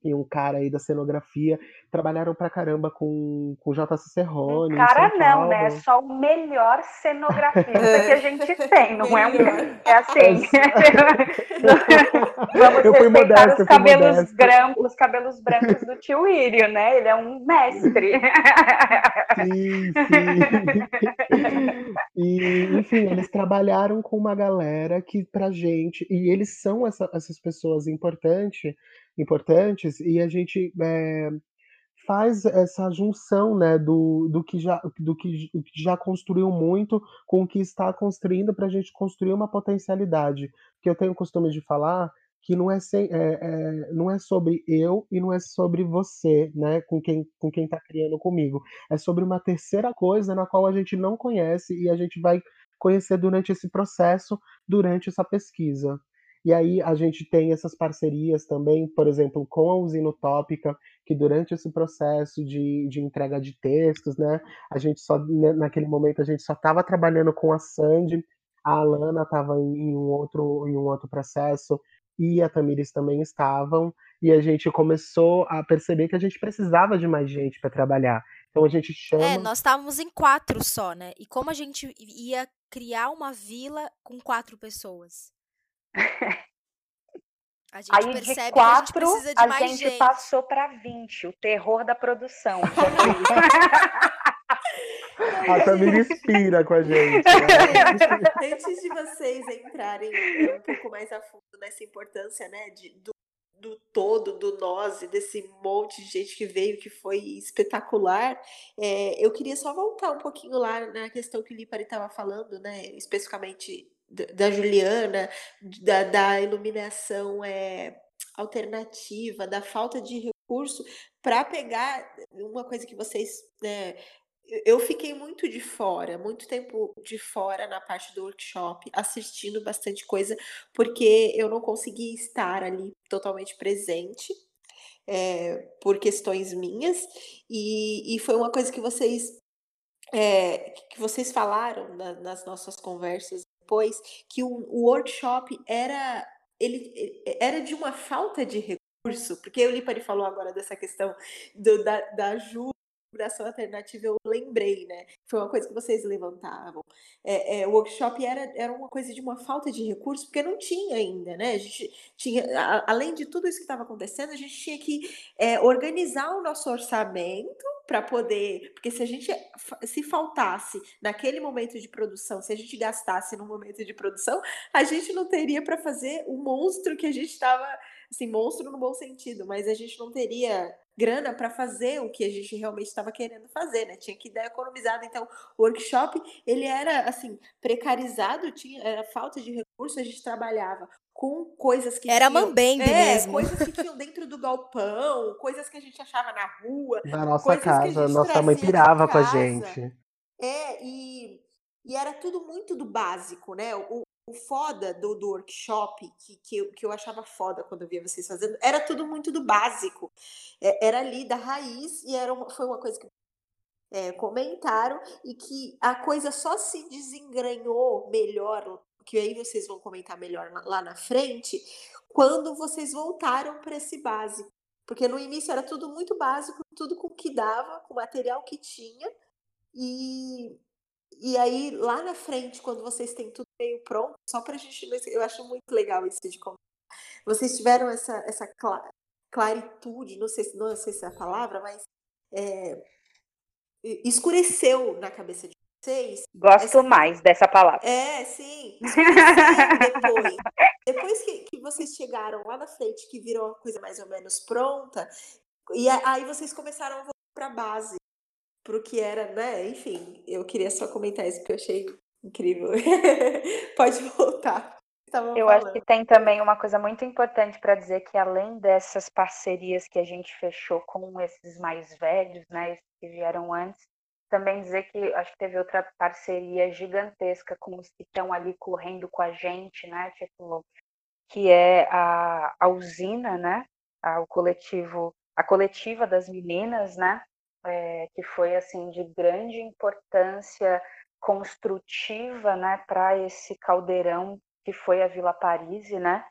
e um cara aí da cenografia, trabalharam pra caramba com, com JC Serrone. Um cara não, né? É só o melhor cenografista que a gente tem, não é um. É assim. Vamos eu fui modesta, os cabelos, brancos, os cabelos brancos do tio Írio, né? Ele é um mestre. Sim, sim. E, enfim, eles trabalharam com uma galera que pra gente, e eles são essa, essas pessoas importantes importantes e a gente é, faz essa junção né, do, do, que já, do que já construiu muito com o que está construindo para a gente construir uma potencialidade. Que eu tenho o costume de falar que não é, sem, é, é, não é sobre eu e não é sobre você, né, com quem com quem está criando comigo. É sobre uma terceira coisa na qual a gente não conhece e a gente vai conhecer durante esse processo, durante essa pesquisa. E aí a gente tem essas parcerias também, por exemplo, com a Usina Utópica, que durante esse processo de, de entrega de textos, né, a gente só, né, naquele momento, a gente só estava trabalhando com a Sandy, a Alana estava em, um outro, em um outro processo, e a Tamires também estavam, e a gente começou a perceber que a gente precisava de mais gente para trabalhar. Então a gente chama. É, nós estávamos em quatro só, né? E como a gente ia criar uma vila com quatro pessoas? A gente Aí de quatro, a gente, a gente, gente. passou para 20, o terror da produção. a Tamir inspira com a gente. Né? Antes de vocês entrarem um pouco mais a fundo nessa importância, né, de, do, do todo, do nós e desse monte de gente que veio, que foi espetacular, é, eu queria só voltar um pouquinho lá na questão que o Lipari estava falando, né, especificamente da Juliana, da, da iluminação é, alternativa, da falta de recurso, para pegar uma coisa que vocês. Né, eu fiquei muito de fora, muito tempo de fora na parte do workshop, assistindo bastante coisa, porque eu não consegui estar ali totalmente presente. É, por questões minhas, e, e foi uma coisa que vocês é, que vocês falaram na, nas nossas conversas depois que o, o workshop era ele era de uma falta de recurso, porque o Lipari falou agora dessa questão do, da, da ajuda ação alternativa eu lembrei, né? Foi uma coisa que vocês levantavam. É, é, o workshop era, era uma coisa de uma falta de recursos, porque não tinha ainda, né? A gente tinha, a, além de tudo isso que estava acontecendo, a gente tinha que é, organizar o nosso orçamento para poder, porque se a gente se faltasse naquele momento de produção, se a gente gastasse no momento de produção, a gente não teria para fazer o monstro que a gente estava, assim, monstro no bom sentido, mas a gente não teria grana para fazer o que a gente realmente estava querendo fazer, né? Tinha que dar economizado. Então, o workshop, ele era assim, precarizado, tinha era falta de recursos, a gente trabalhava com coisas que era tinham, mambembe é, mesmo. coisas que tinham dentro do galpão, coisas que a gente achava na rua, na nossa casa, nossa mãe pirava com a gente. É, e, e era tudo muito do básico, né? O, o foda do, do workshop, que, que, eu, que eu achava foda quando eu via vocês fazendo, era tudo muito do básico. É, era ali da raiz e era uma, foi uma coisa que é, comentaram e que a coisa só se desengranhou melhor que aí vocês vão comentar melhor lá na frente, quando vocês voltaram para esse básico. Porque no início era tudo muito básico, tudo com o que dava, com o material que tinha. E, e aí, lá na frente, quando vocês têm tudo meio pronto, só para a gente. Eu acho muito legal isso de como. Vocês tiveram essa, essa claritude, não sei, não sei se é a palavra, mas é, escureceu na cabeça de vocês. Gosto essa... mais dessa palavra. É, sim. depois, depois que, que vocês chegaram lá na frente, que virou uma coisa mais ou menos pronta, e aí vocês começaram a voltar para a base, para o que era, né? Enfim, eu queria só comentar isso porque eu achei incrível. Pode voltar. Eu falando. acho que tem também uma coisa muito importante para dizer que além dessas parcerias que a gente fechou com esses mais velhos, né, esses que vieram antes, também dizer que acho que teve outra parceria gigantesca com os que estão ali correndo com a gente, né? Tipo, que é a, a usina, né? A, o coletivo, a coletiva das meninas, né? É, que foi assim de grande importância construtiva, né? Para esse caldeirão que foi a Vila Paris, né?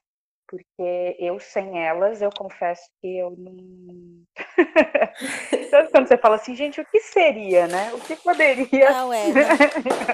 porque eu sem elas, eu confesso que eu não. Sabe quando você fala assim, gente, o que seria, né? O que poderia. Não, é.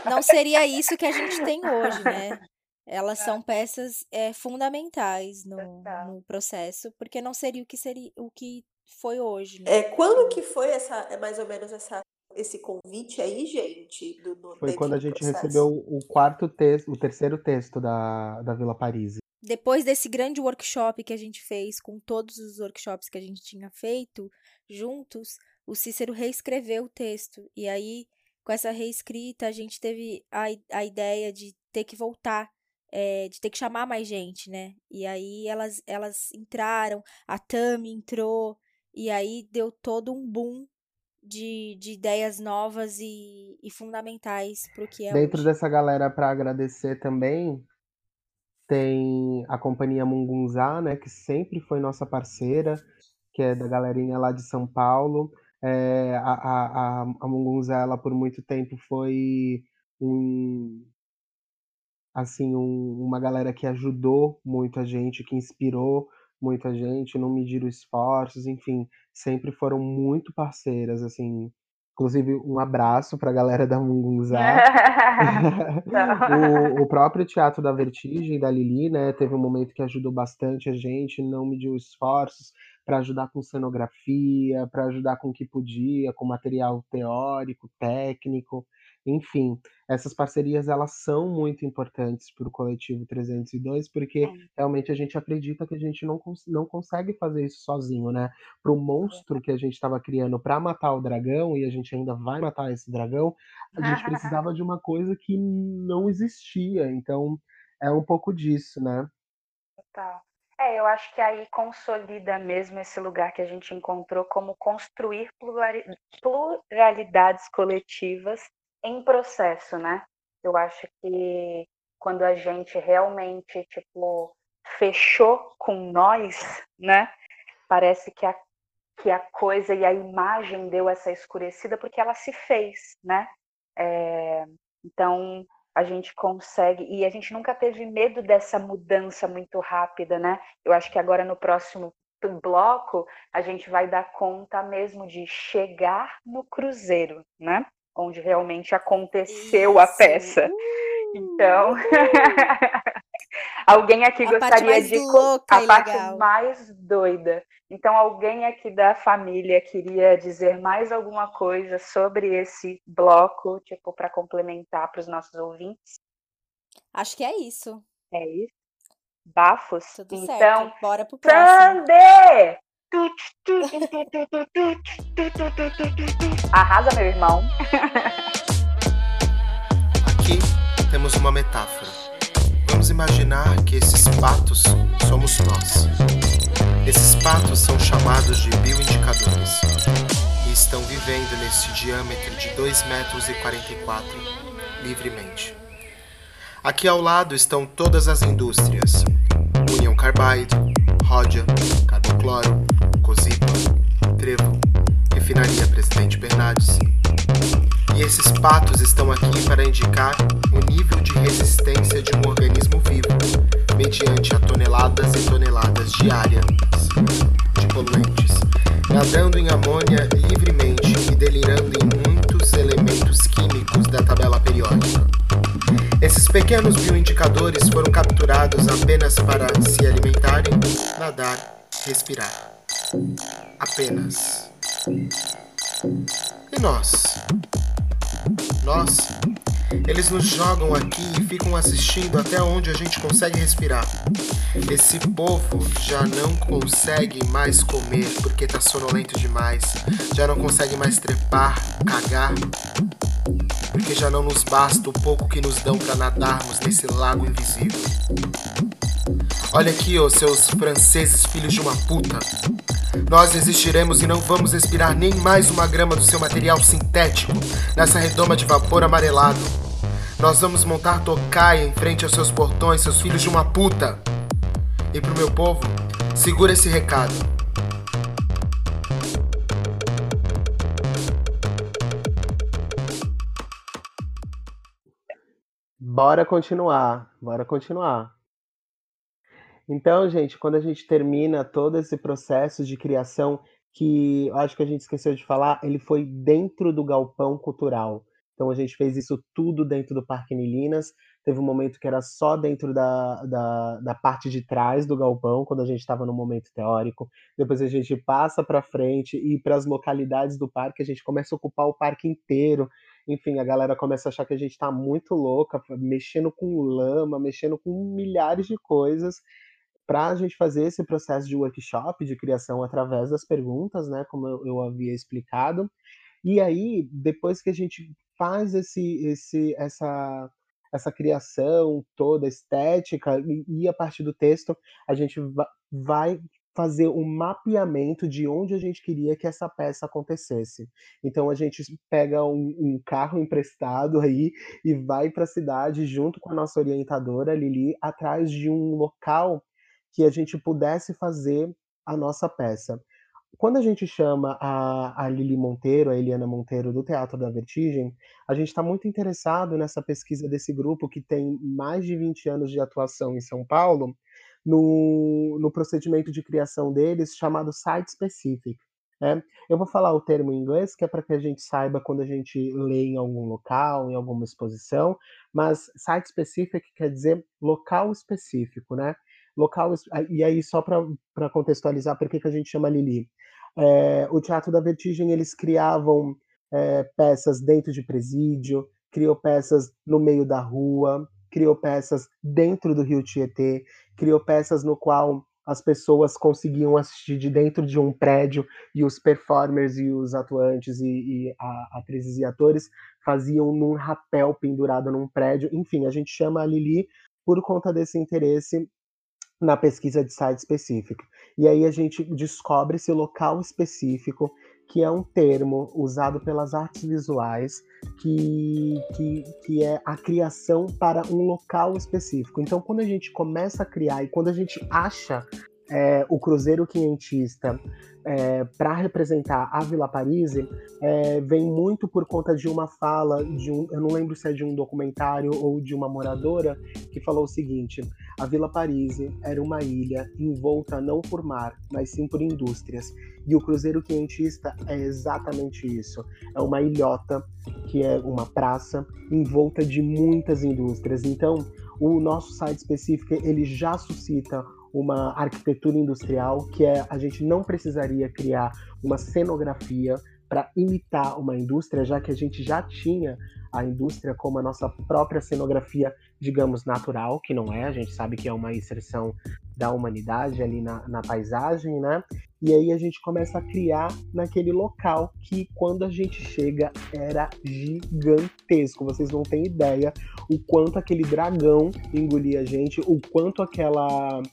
Não, não seria isso que a gente tem hoje, né? Elas são peças é, fundamentais no, no processo, porque não seria o que seria o que foi hoje. Né? É, quando que foi essa, é mais ou menos essa esse convite aí, gente? Do, do Foi quando a gente recebeu o quarto texto, o terceiro texto da, da Vila Paris. Depois desse grande workshop que a gente fez, com todos os workshops que a gente tinha feito juntos, o Cícero reescreveu o texto. E aí, com essa reescrita, a gente teve a, a ideia de ter que voltar, é, de ter que chamar mais gente, né? E aí elas, elas entraram, a Tami entrou, e aí deu todo um boom de, de ideias novas e, e fundamentais para o que é Dentro hoje. dessa galera, para agradecer também, tem a companhia Mungunzá, né, que sempre foi nossa parceira, que é da galerinha lá de São Paulo. É, a, a, a Mungunzá, ela por muito tempo foi um, assim, um, uma galera que ajudou muito a gente, que inspirou muita gente, não mediram esforços, enfim, sempre foram muito parceiras, assim, Inclusive, um abraço para a galera da Mungunzá. o, o, próprio Teatro da Vertigem, da Lili, né, teve um momento que ajudou bastante a gente, não mediu esforços para ajudar com cenografia, para ajudar com o que podia, com material teórico, técnico. Enfim, essas parcerias elas são muito importantes para o coletivo 302, porque é. realmente a gente acredita que a gente não, cons não consegue fazer isso sozinho, né? Para o monstro que a gente estava criando para matar o dragão, e a gente ainda vai matar esse dragão, a gente precisava de uma coisa que não existia. Então, é um pouco disso, né? Total. É, eu acho que aí consolida mesmo esse lugar que a gente encontrou como construir pluralidades coletivas em processo, né? Eu acho que quando a gente realmente, tipo, fechou com nós, né? Parece que a, que a coisa e a imagem deu essa escurecida porque ela se fez, né? É, então, a gente consegue, e a gente nunca teve medo dessa mudança muito rápida, né? Eu acho que agora no próximo bloco a gente vai dar conta mesmo de chegar no cruzeiro, né? Onde realmente aconteceu Isso. a peça. Então, alguém aqui a gostaria de louca a parte legal. mais doida. Então, alguém aqui da família queria dizer mais alguma coisa sobre esse bloco, tipo, para complementar para os nossos ouvintes? Acho que é isso. É isso. Bafos. Tudo então, certo. Bora pro próximo. Sandy! Arrasa, meu irmão. Aqui temos uma metáfora. Vamos imaginar que esses patos somos nós. Esses patos são chamados de bioindicadores e estão vivendo nesse diâmetro de 2 metros e 44 livremente. Aqui ao lado estão todas as indústrias: Union Carbide, Rodia, Carbocloro, Cosipa, Trevo, Refinaria Presidente Bernardes. E esses patos estão aqui para indicar o nível de resistência de um organismo vivo, mediante a toneladas e toneladas diárias de poluentes, nadando em amônia livremente e delirando em muitos elementos químicos da tabela periódica. Pequenos bioindicadores foram capturados apenas para se alimentarem, nadar, respirar. Apenas. E nós? Nós Eles nos jogam aqui e ficam assistindo até onde a gente consegue respirar. Esse povo já não consegue mais comer porque tá sonolento demais. Já não consegue mais trepar, cagar. Porque já não nos basta o pouco que nos dão para nadarmos nesse lago invisível. Olha aqui, ô seus franceses filhos de uma puta. Nós existiremos e não vamos respirar nem mais uma grama do seu material sintético nessa redoma de vapor amarelado. Nós vamos montar tocaia em frente aos seus portões, seus filhos de uma puta. E pro meu povo, segura esse recado. Bora continuar, bora continuar. Então, gente, quando a gente termina todo esse processo de criação, que acho que a gente esqueceu de falar, ele foi dentro do galpão cultural. Então a gente fez isso tudo dentro do Parque Nilinas. Teve um momento que era só dentro da, da, da parte de trás do galpão, quando a gente estava no momento teórico. Depois a gente passa para frente e para as localidades do parque, a gente começa a ocupar o parque inteiro. Enfim, a galera começa a achar que a gente está muito louca, mexendo com lama, mexendo com milhares de coisas para a gente fazer esse processo de workshop, de criação através das perguntas, né, como eu, havia explicado. E aí, depois que a gente faz esse, esse, essa, essa criação toda estética e, e a partir do texto a gente vai fazer um mapeamento de onde a gente queria que essa peça acontecesse. Então a gente pega um, um carro emprestado aí e vai para a cidade junto com a nossa orientadora Lili atrás de um local que a gente pudesse fazer a nossa peça. Quando a gente chama a, a Lili Monteiro, a Eliana Monteiro, do Teatro da Vertigem, a gente está muito interessado nessa pesquisa desse grupo que tem mais de 20 anos de atuação em São Paulo, no, no procedimento de criação deles chamado Site Specific. Né? Eu vou falar o termo em inglês, que é para que a gente saiba quando a gente lê em algum local, em alguma exposição, mas Site Specific quer dizer local específico, né? local. E aí, só para contextualizar, por que, que a gente chama Lili? É, o Teatro da Vertigem, eles criavam é, peças dentro de presídio, criou peças no meio da rua, criou peças dentro do Rio Tietê, criou peças no qual as pessoas conseguiam assistir de dentro de um prédio e os performers e os atuantes e, e a, atrizes e atores faziam num rapel pendurado num prédio. Enfim, a gente chama a Lili por conta desse interesse na pesquisa de site específico. E aí a gente descobre esse local específico, que é um termo usado pelas artes visuais, que, que, que é a criação para um local específico. Então, quando a gente começa a criar e quando a gente acha é, o Cruzeiro Quinhentista é, para representar a Vila Parise é, vem muito por conta de uma fala de um, eu não lembro se é de um documentário ou de uma moradora que falou o seguinte: a Vila Parise era uma ilha envolta não por mar, mas sim por indústrias. E o Cruzeiro Quinhentista é exatamente isso. É uma ilhota que é uma praça envolta de muitas indústrias. Então, o nosso site específico ele já suscita uma arquitetura industrial, que é a gente não precisaria criar uma cenografia para imitar uma indústria, já que a gente já tinha a indústria como a nossa própria cenografia, digamos, natural, que não é, a gente sabe que é uma inserção da humanidade ali na, na paisagem, né? E aí a gente começa a criar naquele local que, quando a gente chega, era gigantesco. Vocês não têm ideia o quanto aquele dragão engolia a gente, o quanto aquela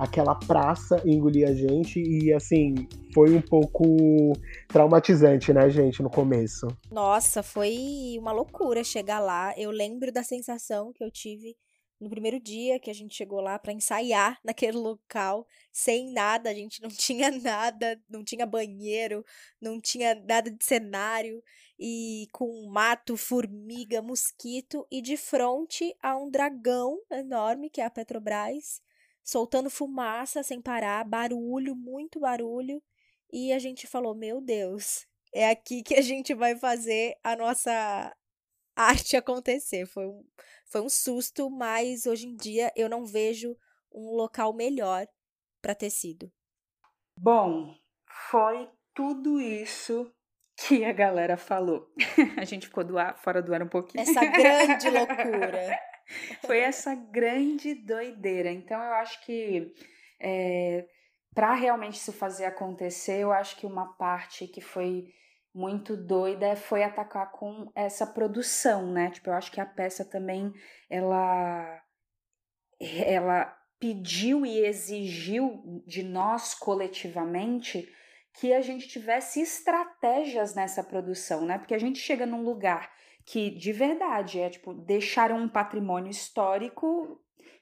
aquela praça engolir a gente e assim, foi um pouco traumatizante, né, gente, no começo. Nossa, foi uma loucura chegar lá. Eu lembro da sensação que eu tive no primeiro dia que a gente chegou lá para ensaiar naquele local, sem nada, a gente não tinha nada, não tinha banheiro, não tinha nada de cenário e com mato, formiga, mosquito e de frente a um dragão enorme que é a Petrobras soltando fumaça sem parar, barulho, muito barulho. E a gente falou: Meu Deus, é aqui que a gente vai fazer a nossa arte acontecer. Foi um, foi um susto, mas hoje em dia eu não vejo um local melhor para ter sido. Bom, foi tudo isso que a galera falou. a gente ficou do ar, fora do ar um pouquinho. Essa grande loucura. Foi essa grande doideira. Então eu acho que é, para realmente isso fazer acontecer, eu acho que uma parte que foi muito doida foi atacar com essa produção, né? Tipo, eu acho que a peça também ela ela pediu e exigiu de nós coletivamente que a gente tivesse estratégias nessa produção, né? Porque a gente chega num lugar que de verdade é tipo deixar um patrimônio histórico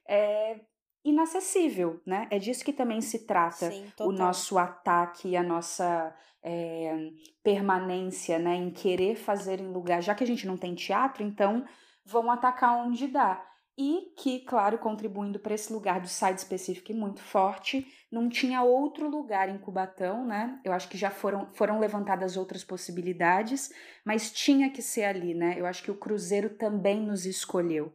é, inacessível, né? É disso que também se trata Sim, o nosso ataque, a nossa é, permanência, né? Em querer fazer em lugar, já que a gente não tem teatro, então vão atacar onde dá e que, claro, contribuindo para esse lugar do site específico muito forte, não tinha outro lugar em Cubatão, né? Eu acho que já foram, foram levantadas outras possibilidades, mas tinha que ser ali, né? Eu acho que o Cruzeiro também nos escolheu.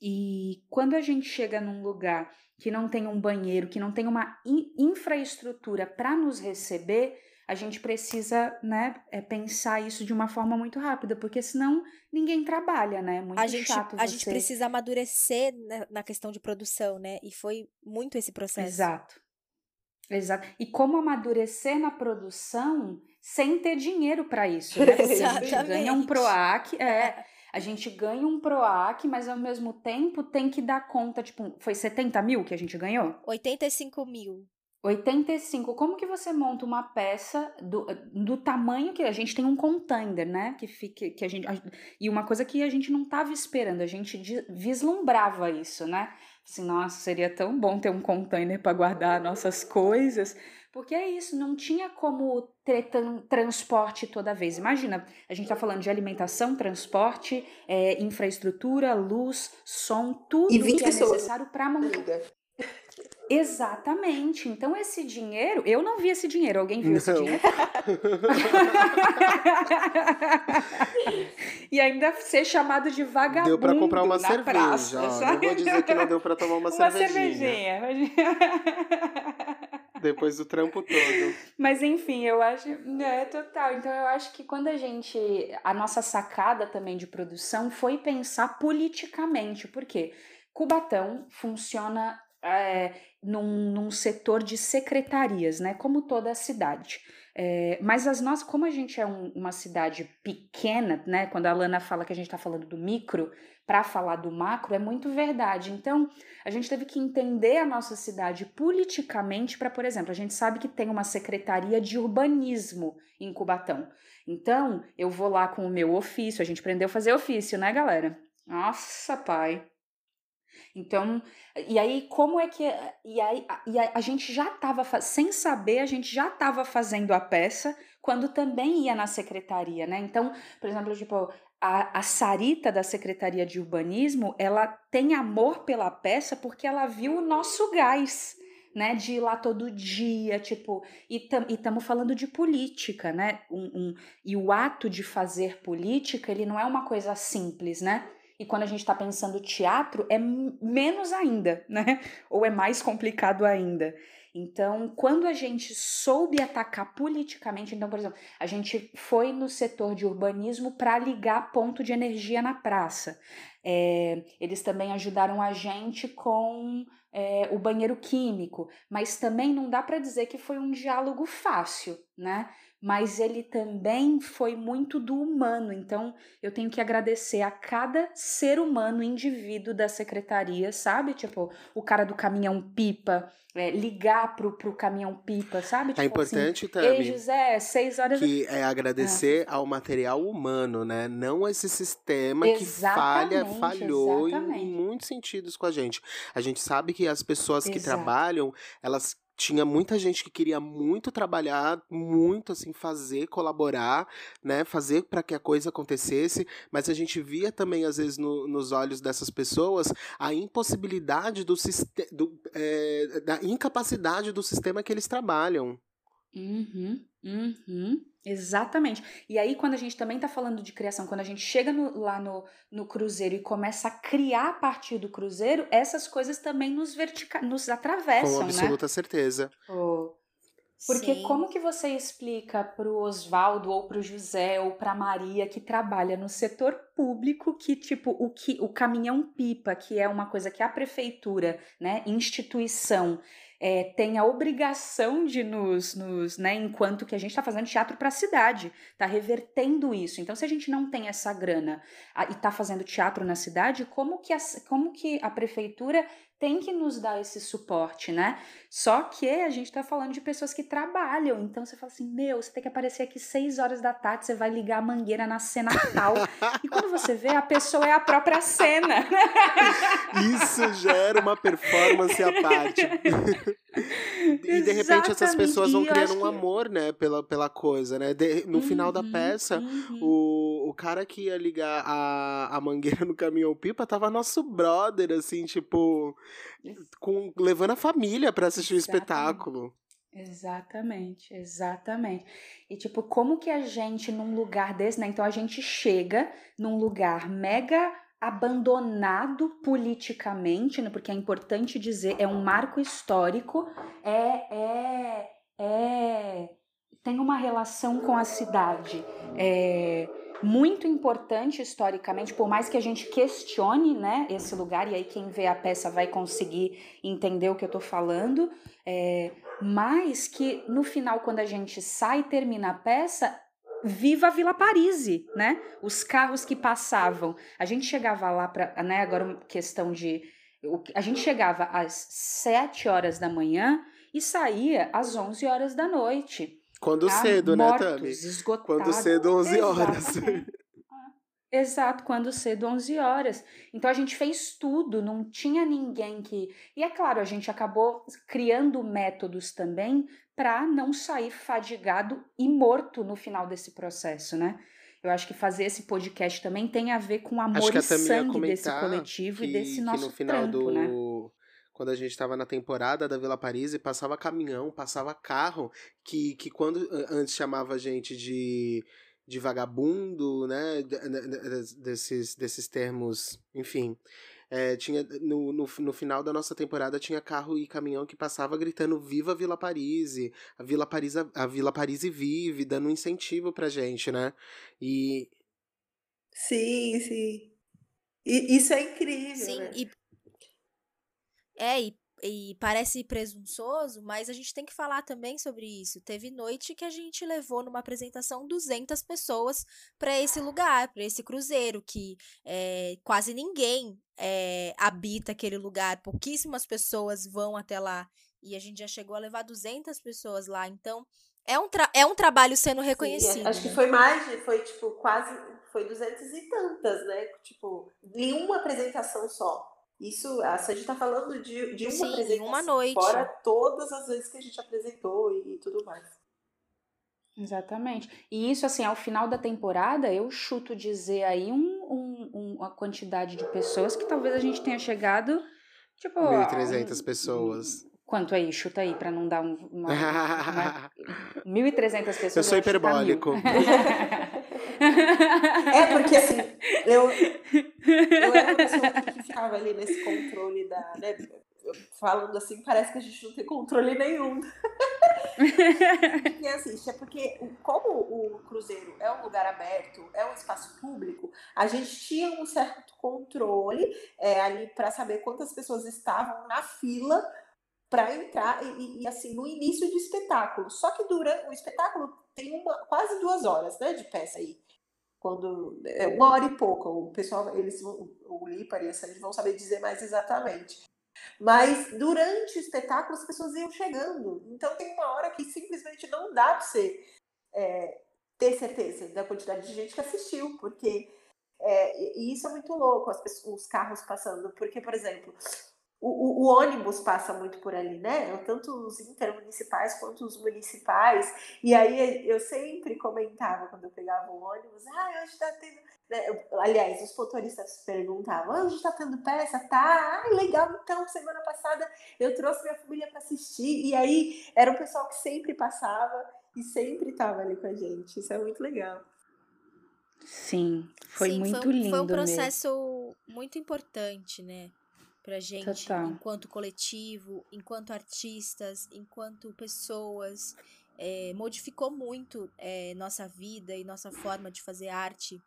E quando a gente chega num lugar que não tem um banheiro, que não tem uma infraestrutura para nos receber, a gente precisa, né, é, pensar isso de uma forma muito rápida, porque senão ninguém trabalha, né? É muito a gente, chato A gente precisa amadurecer na, questão de produção, né? E foi muito esse processo. Exato. Exato. E como amadurecer na produção sem ter dinheiro para isso, né? Porque a gente ganha um PROAC, é, a gente ganha um PROAC, mas ao mesmo tempo tem que dar conta, tipo, foi 70 mil que a gente ganhou? 85 mil. 85. Como que você monta uma peça do, do tamanho que a gente tem um contender, né? Que fique que a gente e uma coisa que a gente não estava esperando, a gente vislumbrava isso, né? Assim, nossa, seria tão bom ter um container para guardar nossas coisas, porque é isso, não tinha como ter transporte toda vez. Imagina, a gente está falando de alimentação, transporte, é, infraestrutura, luz, som, tudo que é necessário para montar. Exatamente. Então, esse dinheiro, eu não vi esse dinheiro. Alguém viu não. esse dinheiro? e ainda ser chamado de vagabundo. Deu pra comprar uma cerveja. Praça, não vou dizer que não deu pra tomar uma, uma cervejinha. cervejinha. Depois do trampo todo. Mas enfim, eu acho. É total. Então eu acho que quando a gente. A nossa sacada também de produção foi pensar politicamente. Por quê? Cubatão funciona é, num, num setor de secretarias, né? Como toda a cidade. É, mas as nossas, como a gente é um, uma cidade pequena, né? Quando a Lana fala que a gente está falando do micro, para falar do macro, é muito verdade. Então, a gente teve que entender a nossa cidade politicamente para, por exemplo, a gente sabe que tem uma secretaria de urbanismo em Cubatão. Então, eu vou lá com o meu ofício, a gente aprendeu a fazer ofício, né, galera? Nossa, pai. Então, e aí como é que e aí e a, a gente já estava sem saber, a gente já estava fazendo a peça quando também ia na secretaria, né? Então, por exemplo, tipo, a, a Sarita da Secretaria de Urbanismo, ela tem amor pela peça porque ela viu o nosso gás, né? De ir lá todo dia, tipo, e estamos falando de política, né? Um, um, e o ato de fazer política, ele não é uma coisa simples, né? E quando a gente está pensando teatro, é menos ainda, né? Ou é mais complicado ainda. Então, quando a gente soube atacar politicamente, então, por exemplo, a gente foi no setor de urbanismo para ligar ponto de energia na praça. É, eles também ajudaram a gente com é, o banheiro químico, mas também não dá para dizer que foi um diálogo fácil, né? Mas ele também foi muito do humano. Então, eu tenho que agradecer a cada ser humano, indivíduo da secretaria, sabe? Tipo, o cara do caminhão pipa, é, ligar pro, pro caminhão pipa, sabe? Tipo, é importante, assim, Ei, José, seis horas... Que é agradecer ah. ao material humano, né? Não esse sistema exatamente, que falha, falhou em, em, muitos sentidos com a gente. A gente sabe que as pessoas Exato. que trabalham, elas tinha muita gente que queria muito trabalhar, muito assim fazer, colaborar, né, fazer para que a coisa acontecesse, mas a gente via também às vezes no, nos olhos dessas pessoas a impossibilidade do, do é, da incapacidade do sistema que eles trabalham. Uhum, uhum, exatamente. E aí, quando a gente também está falando de criação, quando a gente chega no, lá no, no Cruzeiro e começa a criar a partir do Cruzeiro, essas coisas também nos, vertica nos atravessam, Com absoluta né? certeza. Oh. Porque Sim. como que você explica para o Oswaldo ou para o José ou para Maria que trabalha no setor público que tipo o que o caminhão pipa, que é uma coisa que a prefeitura, né, instituição é, tem a obrigação de nos, nos né, enquanto que a gente está fazendo teatro para a cidade, está revertendo isso. Então, se a gente não tem essa grana a, e está fazendo teatro na cidade, como que, a, como que a prefeitura tem que nos dar esse suporte, né? Só que a gente tá falando de pessoas que trabalham, então você fala assim, meu, você tem que aparecer aqui seis horas da tarde, você vai ligar a mangueira na cena tal, e quando você vê, a pessoa é a própria cena. Isso gera uma performance à parte. e de repente essas pessoas vão criando um amor, né, pela, pela coisa, né? De, no uhum, final da peça, uhum. o, o cara que ia ligar a, a mangueira no caminhão pipa tava nosso brother, assim, tipo, com, levando a família para assistir Exatamente. o espetáculo. Exatamente, exatamente. E tipo, como que a gente num lugar desse, né? Então a gente chega num lugar mega abandonado politicamente, né, porque é importante dizer, é um marco histórico, é, é, é tem uma relação com a cidade. É, muito importante historicamente, por mais que a gente questione né, esse lugar, e aí quem vê a peça vai conseguir entender o que eu estou falando, é, mas que no final, quando a gente sai e termina a peça, viva a Vila Parise, né? Os carros que passavam. A gente chegava lá para, né, agora questão de a gente chegava às 7 horas da manhã e saía às 11 horas da noite. Quando tá? cedo, Mortos, né, Tami? Quando cedo, 11 horas. Exato, quando cedo, 11 horas. Então a gente fez tudo, não tinha ninguém que. E é claro, a gente acabou criando métodos também para não sair fadigado e morto no final desse processo, né? Eu acho que fazer esse podcast também tem a ver com o amor e sangue desse coletivo que, e desse nosso que no final trampo, do... né? Quando a gente estava na temporada da Vila Paris, passava caminhão, passava carro, que, que quando antes chamava a gente de, de vagabundo, né? Desses, desses termos, enfim. É, tinha no, no, no, final da nossa temporada tinha carro e caminhão que passava gritando Viva Vila Paris, a Vila Paris a Vila Paris vive, dando um incentivo pra gente, né? E Sim, sim. E isso é incrível. Sim, né? e é, e e parece presunçoso, mas a gente tem que falar também sobre isso. Teve noite que a gente levou numa apresentação 200 pessoas para esse lugar, para esse cruzeiro, que é, quase ninguém é, habita aquele lugar, pouquíssimas pessoas vão até lá. E a gente já chegou a levar 200 pessoas lá, então é um, é um trabalho sendo reconhecido. Sim, acho né? que foi mais, de, foi tipo quase, foi 200 e tantas, né? Tipo, em uma apresentação só. Isso, a gente está falando de, de uma Sim, apresentação. uma noite. Fora todas as vezes que a gente apresentou e, e tudo mais. Exatamente. E isso, assim, ao final da temporada, eu chuto dizer aí um, um, uma quantidade de pessoas que talvez a gente tenha chegado, tipo... 1.300 um, pessoas. Quanto aí? Chuta aí, pra não dar um, uma... uma 1.300 pessoas. Eu sou hiperbólico. é, porque assim, eu, eu era uma pessoa que ficava ali nesse controle da. Né, falando assim, parece que a gente não tem controle nenhum. e assim, é porque como o cruzeiro é um lugar aberto, é um espaço público, a gente tinha um certo controle é, ali para saber quantas pessoas estavam na fila para entrar e, e, assim no início do espetáculo. Só que durante o espetáculo tem uma, quase duas horas, né, de peça aí. Quando é uma hora e pouco, o pessoal, eles, o Lipar e a Sandy vão saber dizer mais exatamente. Mas durante o espetáculo as pessoas iam chegando. Então tem uma hora que simplesmente não dá para você é, ter certeza da quantidade de gente que assistiu, porque é, e isso é muito louco, as pessoas, os carros passando. Porque, por exemplo, o, o, ônibus passa muito por ali, né? Tanto os intermunicipais quanto os municipais. E aí eu sempre comentava quando eu pegava o ônibus, ah, hoje tá tendo. Né? Aliás, os motoristas perguntavam, ah, hoje tá tendo peça? Tá, ah, legal, então, semana passada eu trouxe minha família para assistir. E aí era um pessoal que sempre passava e sempre estava ali com a gente. Isso é muito legal. Sim, foi Sim, muito foi, lindo. Foi um mesmo. processo muito importante, né? Pra gente enquanto coletivo, enquanto artistas, enquanto pessoas. É, modificou muito é, nossa vida e nossa forma de fazer arte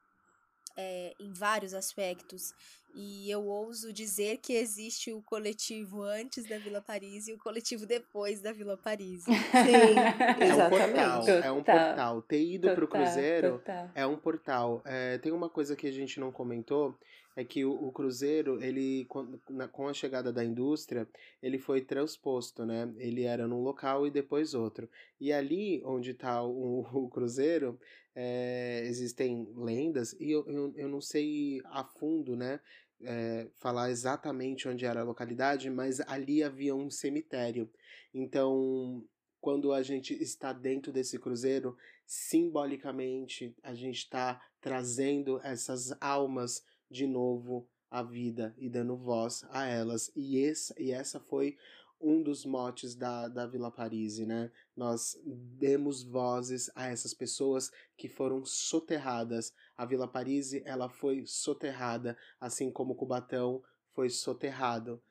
é, em vários aspectos. E eu ouso dizer que existe o coletivo antes da Vila Paris e o coletivo depois da Vila Paris. Sim, É um exatamente. portal, é um portal. Ter ido pro Total, Cruzeiro total. é um portal. É, tem uma coisa que a gente não comentou, é que o, o Cruzeiro, ele, com, na- com a chegada da indústria, ele foi transposto, né? Ele era num local e depois outro. E ali onde está o, o Cruzeiro, é, existem lendas, e eu, eu, eu não sei a fundo, né? É, falar exatamente onde era a localidade, mas ali havia um cemitério. Então, quando a gente está dentro desse cruzeiro, simbolicamente a gente está trazendo essas almas de novo à vida e dando voz a elas. E, esse, e essa foi um dos motes da, da Vila Parise, né? Nós demos vozes a essas pessoas que foram soterradas. A Vila Parise, ela foi soterrada, assim como Cubatão foi soterrado,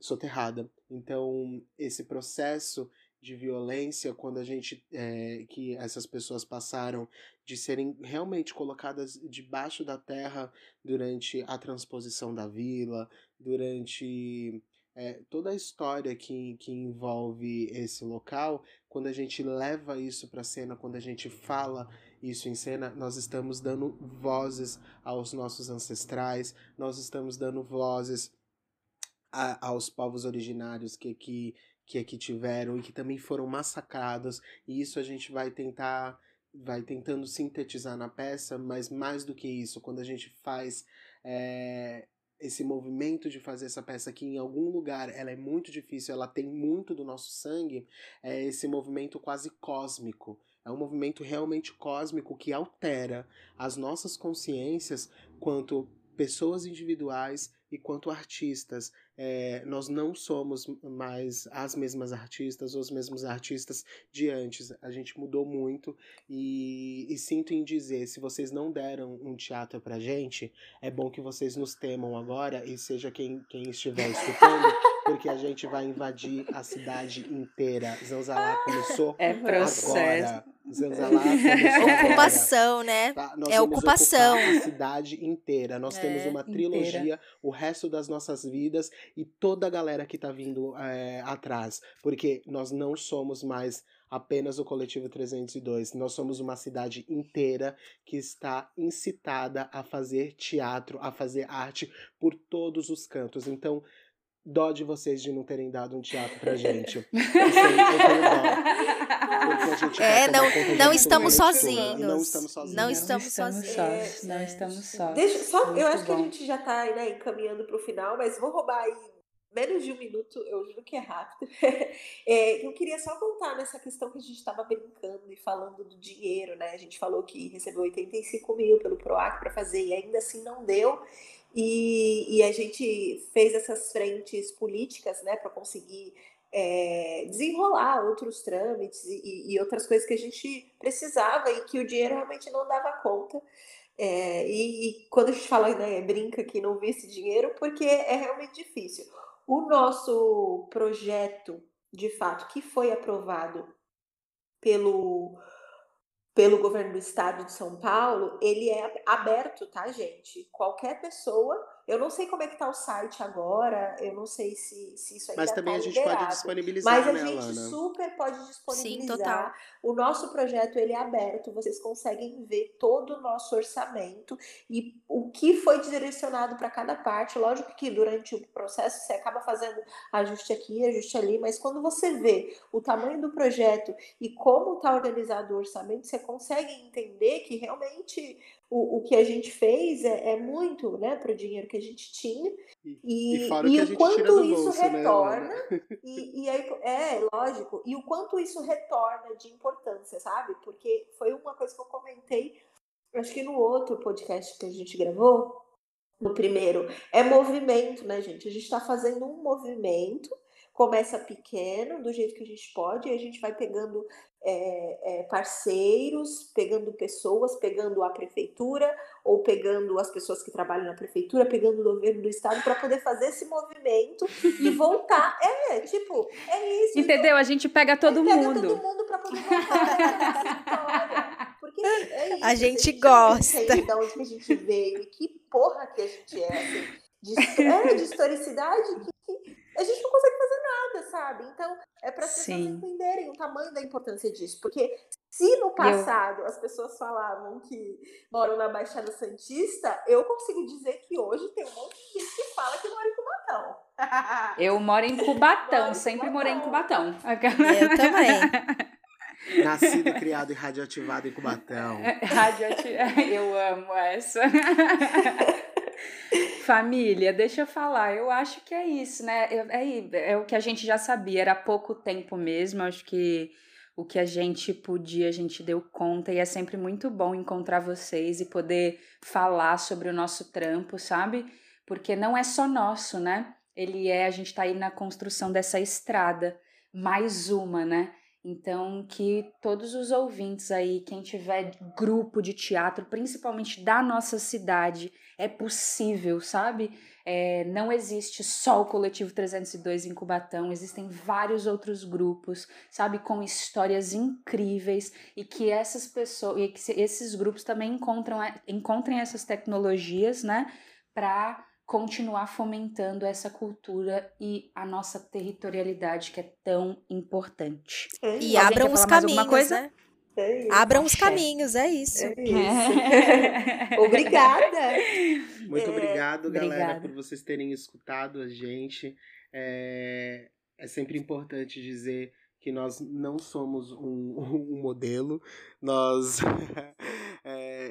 soterrada. Então, esse processo de violência, quando a gente, é, que essas pessoas passaram de serem realmente colocadas debaixo da terra durante a transposição da vila, durante é, toda a história que, que envolve esse local, quando a gente leva isso para cena, quando a gente fala isso em cena, nós estamos dando vozes aos nossos ancestrais, nós estamos dando vozes a- aos povos originários que aqui, que aqui tiveram e que também foram massacrados, e isso a gente vai tentar vai tentando sintetizar na peça, mas mais do que isso, quando a gente faz é, esse movimento de fazer essa peça que em algum lugar ela é muito difícil, ela tem muito do nosso sangue, é esse movimento quase cósmico. É um movimento realmente cósmico que altera as nossas consciências quanto pessoas individuais e quanto artistas. É, nós não somos mais as mesmas artistas ou os mesmos artistas de antes. A gente mudou muito e, e sinto em dizer, se vocês não deram um teatro pra gente, é bom que vocês nos temam agora e seja quem, quem estiver escutando, porque a gente vai invadir a cidade inteira. Zanzalá começou É processo. agora. Ocupação, né? Tá? Nós É vamos ocupação. a cidade inteira. Nós É, temos uma inteira. trilogia, o resto das nossas vidas e toda a galera que tá vindo é, atrás. Porque nós não somos mais apenas o Coletivo 302. Nós somos uma cidade inteira que está incitada a fazer teatro, a fazer arte por todos os cantos. Então, dó de vocês de não terem dado um teatro pra gente. Eu sei, eu tenho dó. Porque a gente É, não, não estamos sozinhos. Não estamos sozinhos. Não estamos sozinhos. não É. estamos sós. Deixa, só, Muito eu acho que a gente já tá né, encaminhando para o final, mas vou roubar aí menos de um minuto, eu juro que é rápido. É, eu queria só contar nessa questão que a gente estava brincando e falando do dinheiro, né? A gente falou que recebeu 85 mil pelo PROAC para fazer e ainda assim não deu. E, e a gente fez essas frentes políticas, né, para conseguir é, desenrolar outros trâmites e, e outras coisas que a gente precisava e que o dinheiro realmente não dava conta. É, e, e quando a gente fala, né, brinca que não vê esse dinheiro, porque é realmente difícil. O nosso projeto, de fato, que foi aprovado pelo, pelo governo do estado de São Paulo, ele é aberto, tá, gente? Qualquer pessoa. Eu não sei como é que tá o site agora, eu não sei se, se isso ainda Mas também tá a gente pode liberado. disponibilizar, Mas a né, gente Alana? super pode Sim, disponibilizar. total. O nosso projeto ele é aberto, vocês conseguem ver todo o nosso orçamento e o que foi direcionado para cada parte. Lógico que durante o processo você acaba fazendo ajuste aqui, ajuste ali, mas quando você vê o tamanho do projeto e como está organizado o orçamento, você consegue entender que realmente o, o que a gente fez é, é muito né, para o dinheiro que a gente tinha. E, E e o quanto isso bolso, né, retorna Alana? e, e aí, é, lógico. E o quanto isso retorna de importância, sabe? Porque foi uma coisa que eu comentei, acho que no outro podcast que a gente gravou, no primeiro, é movimento, né, gente? A gente está fazendo um movimento começa pequeno, do jeito que a gente pode, e a gente vai pegando é, é, parceiros, pegando pessoas, pegando a prefeitura, ou pegando as pessoas que trabalham na prefeitura, pegando o governo do estado, para poder fazer esse movimento e voltar. É, tipo, é isso. Entendeu? Então, a gente pega todo pega mundo. todo mundo para poder voltar Porque é isso, a gente assim, gosta. De onde que a gente veio e que porra que a gente é, assim, de, é, de historicidade que, que a gente não consegue fazer nada, sabe? Então, é para as pessoas entenderem o tamanho da importância disso. Porque se no passado eu... as pessoas falavam que moram na Baixada Santista, eu consigo dizer que hoje tem um monte de gente que fala que mora em Cubatão. Eu moro em Cubatão, moro sempre Cubatão. morei em Cubatão. Eu também. Nascido e criado e radioativado em Cubatão. Radioativado. Eu amo essa. Família, deixa eu falar, eu acho que é isso, né? É, é o que a gente já sabia, era pouco tempo mesmo, acho que o que a gente podia, a gente deu conta, e é sempre muito bom encontrar vocês e poder falar sobre o nosso trampo, sabe? Porque não é só nosso, né? Ele é, a gente tá aí na construção dessa estrada, mais uma, né? Então, que todos os ouvintes aí, quem tiver grupo de teatro, principalmente da nossa cidade, é possível, sabe? É, não existe só o Coletivo 302 em Cubatão, existem vários outros grupos, sabe? Com histórias incríveis e que essas pessoas, e que esses grupos também encontram, encontrem essas tecnologias, né? Para continuar fomentando essa cultura e a nossa territorialidade que é tão importante. É e abram os caminhos, né? É abram os caminhos, é isso. É isso. Obrigada. Muito obrigado, galera, Obrigada. por vocês terem escutado a gente. É, é sempre importante dizer que nós não somos um, um modelo, nós é,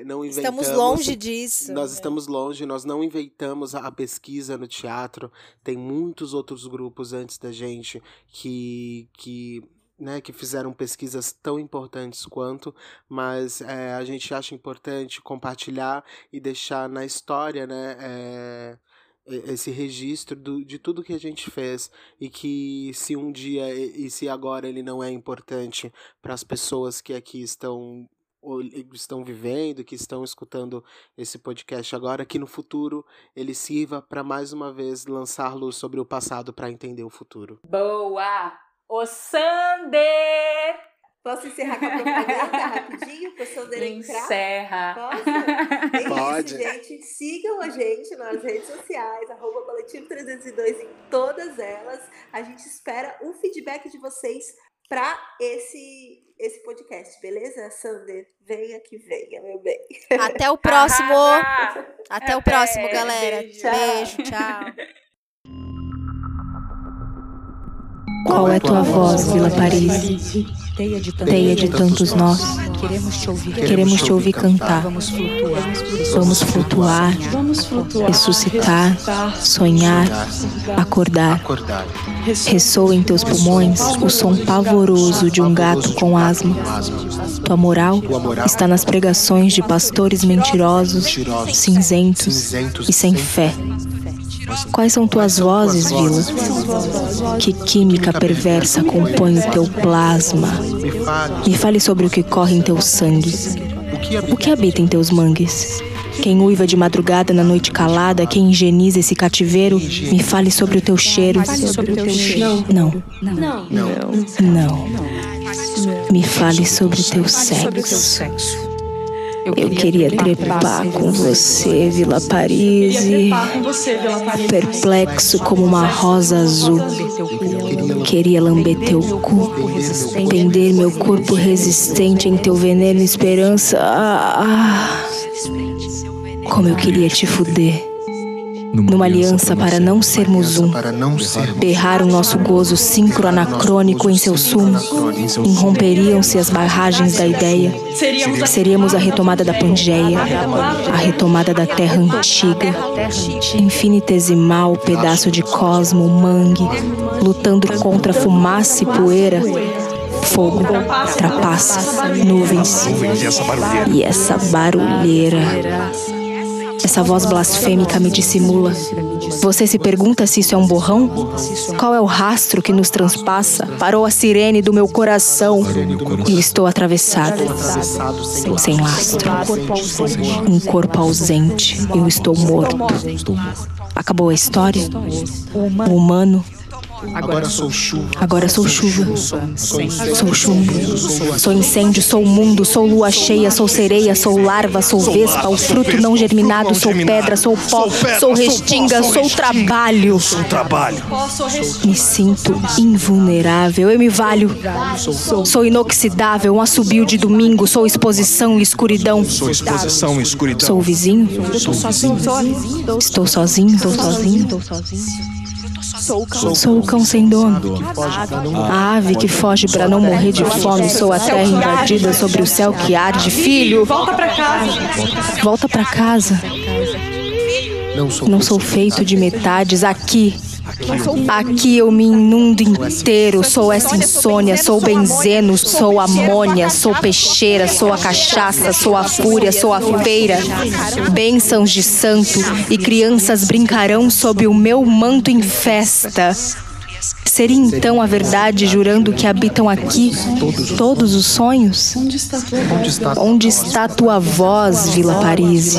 não inventamos. Estamos longe disso. Nós né? estamos longe, nós não inventamos a pesquisa no teatro. Tem muitos outros grupos antes da gente que, que né, que fizeram pesquisas tão importantes quanto, mas é, a gente acha importante compartilhar e deixar na história, né, é, esse registro do, de tudo que a gente fez e que se um dia e se agora ele não é importante para as pessoas que aqui estão estão vivendo, que estão escutando esse podcast agora, que no futuro ele sirva para mais uma vez lançar luz sobre o passado para entender o futuro. Boa! O Sander! Posso encerrar com a propaganda rapidinho para o Sander entrar? Encerra. Posso? Pode. Isso, gente. Sigam a gente nas redes sociais, arroba coletivo 302 em todas elas. A gente espera o feedback de vocês para esse esse podcast, beleza? Sander, venha que venha, meu bem. Até o próximo. Até, o próximo, galera. Beijo, Beijo tchau. Qual é tua voz, Vila Paris? Teia de tantos nós. Queremos te ouvir cantar. Vamos flutuar, ressuscitar, sonhar, acordar. Ressoa em teus pulmões o som pavoroso de um gato com asma. Tua moral está nas pregações de pastores mentirosos, cinzentos e sem fé. Quais são tuas vozes, Vila? Que química perversa compõe o teu plasma? Me fale sobre o que corre em teu sangue. O que habita em teus mangues? Quem uiva de madrugada na noite calada, quem higieniza esse cativeiro, me fale sobre o teu cheiro. Não. Não. Não. Me fale sobre o teu sexo. Eu queria trepar com você, Vila Paris. Perplexo como uma rosa azul. Queria lamber teu cu, prender meu corpo resistente em teu veneno esperança. Ah, ah. Como eu queria te fuder numa aliança para não sermos um, berrar o nosso gozo sincroanacrônico em seu sumo, irromperiam-se as barragens da ideia, seríamos a retomada da Pangeia, a retomada da terra antiga, infinitesimal pedaço de cosmo, mangue, lutando contra fumaça e poeira, fogo, trapaças, nuvens. E essa barulheira Essa voz blasfêmica me dissimula. Você se pergunta se isso é um borrão? Qual é o rastro que nos transpassa? Parou a sirene do meu coração e estou atravessado, sem lastro. Um corpo ausente, eu estou morto. Acabou a história? O humano Agora sou chuva. Agora sou chuva. Sou chumbo. Sou incêndio, sou mundo, sou lua cheia, sou sereia, sou larva, sou vespa, o fruto não germinado, sou pedra, sou pó, sou restinga, sou trabalho. Sou trabalho. Me sinto invulnerável, eu me valho. Sou inoxidável, um assobio de domingo, sou exposição e escuridão. Sou exposição e escuridão. Sou vizinho. Sou vizinho. Estou sozinho, estou sozinho. Sou o cão. Sou o cão sem dono. A ave que foge para não morrer de fome. Sou a terra invadida sobre o céu que arde. Filho, Volta pra casa. volta para casa. Não sou feito de metades aqui. Aqui eu me inundo inteiro. Sou essa insônia, sou benzeno, sou amônia, sou peixeira, sou a cachaça, sou a fúria, sou a feira. Bênçãos de santo e crianças brincarão sob o meu manto em festa. Seria então a verdade jurando que habitam aqui todos os sonhos? Onde está Onde está tua voz, Vila Paris?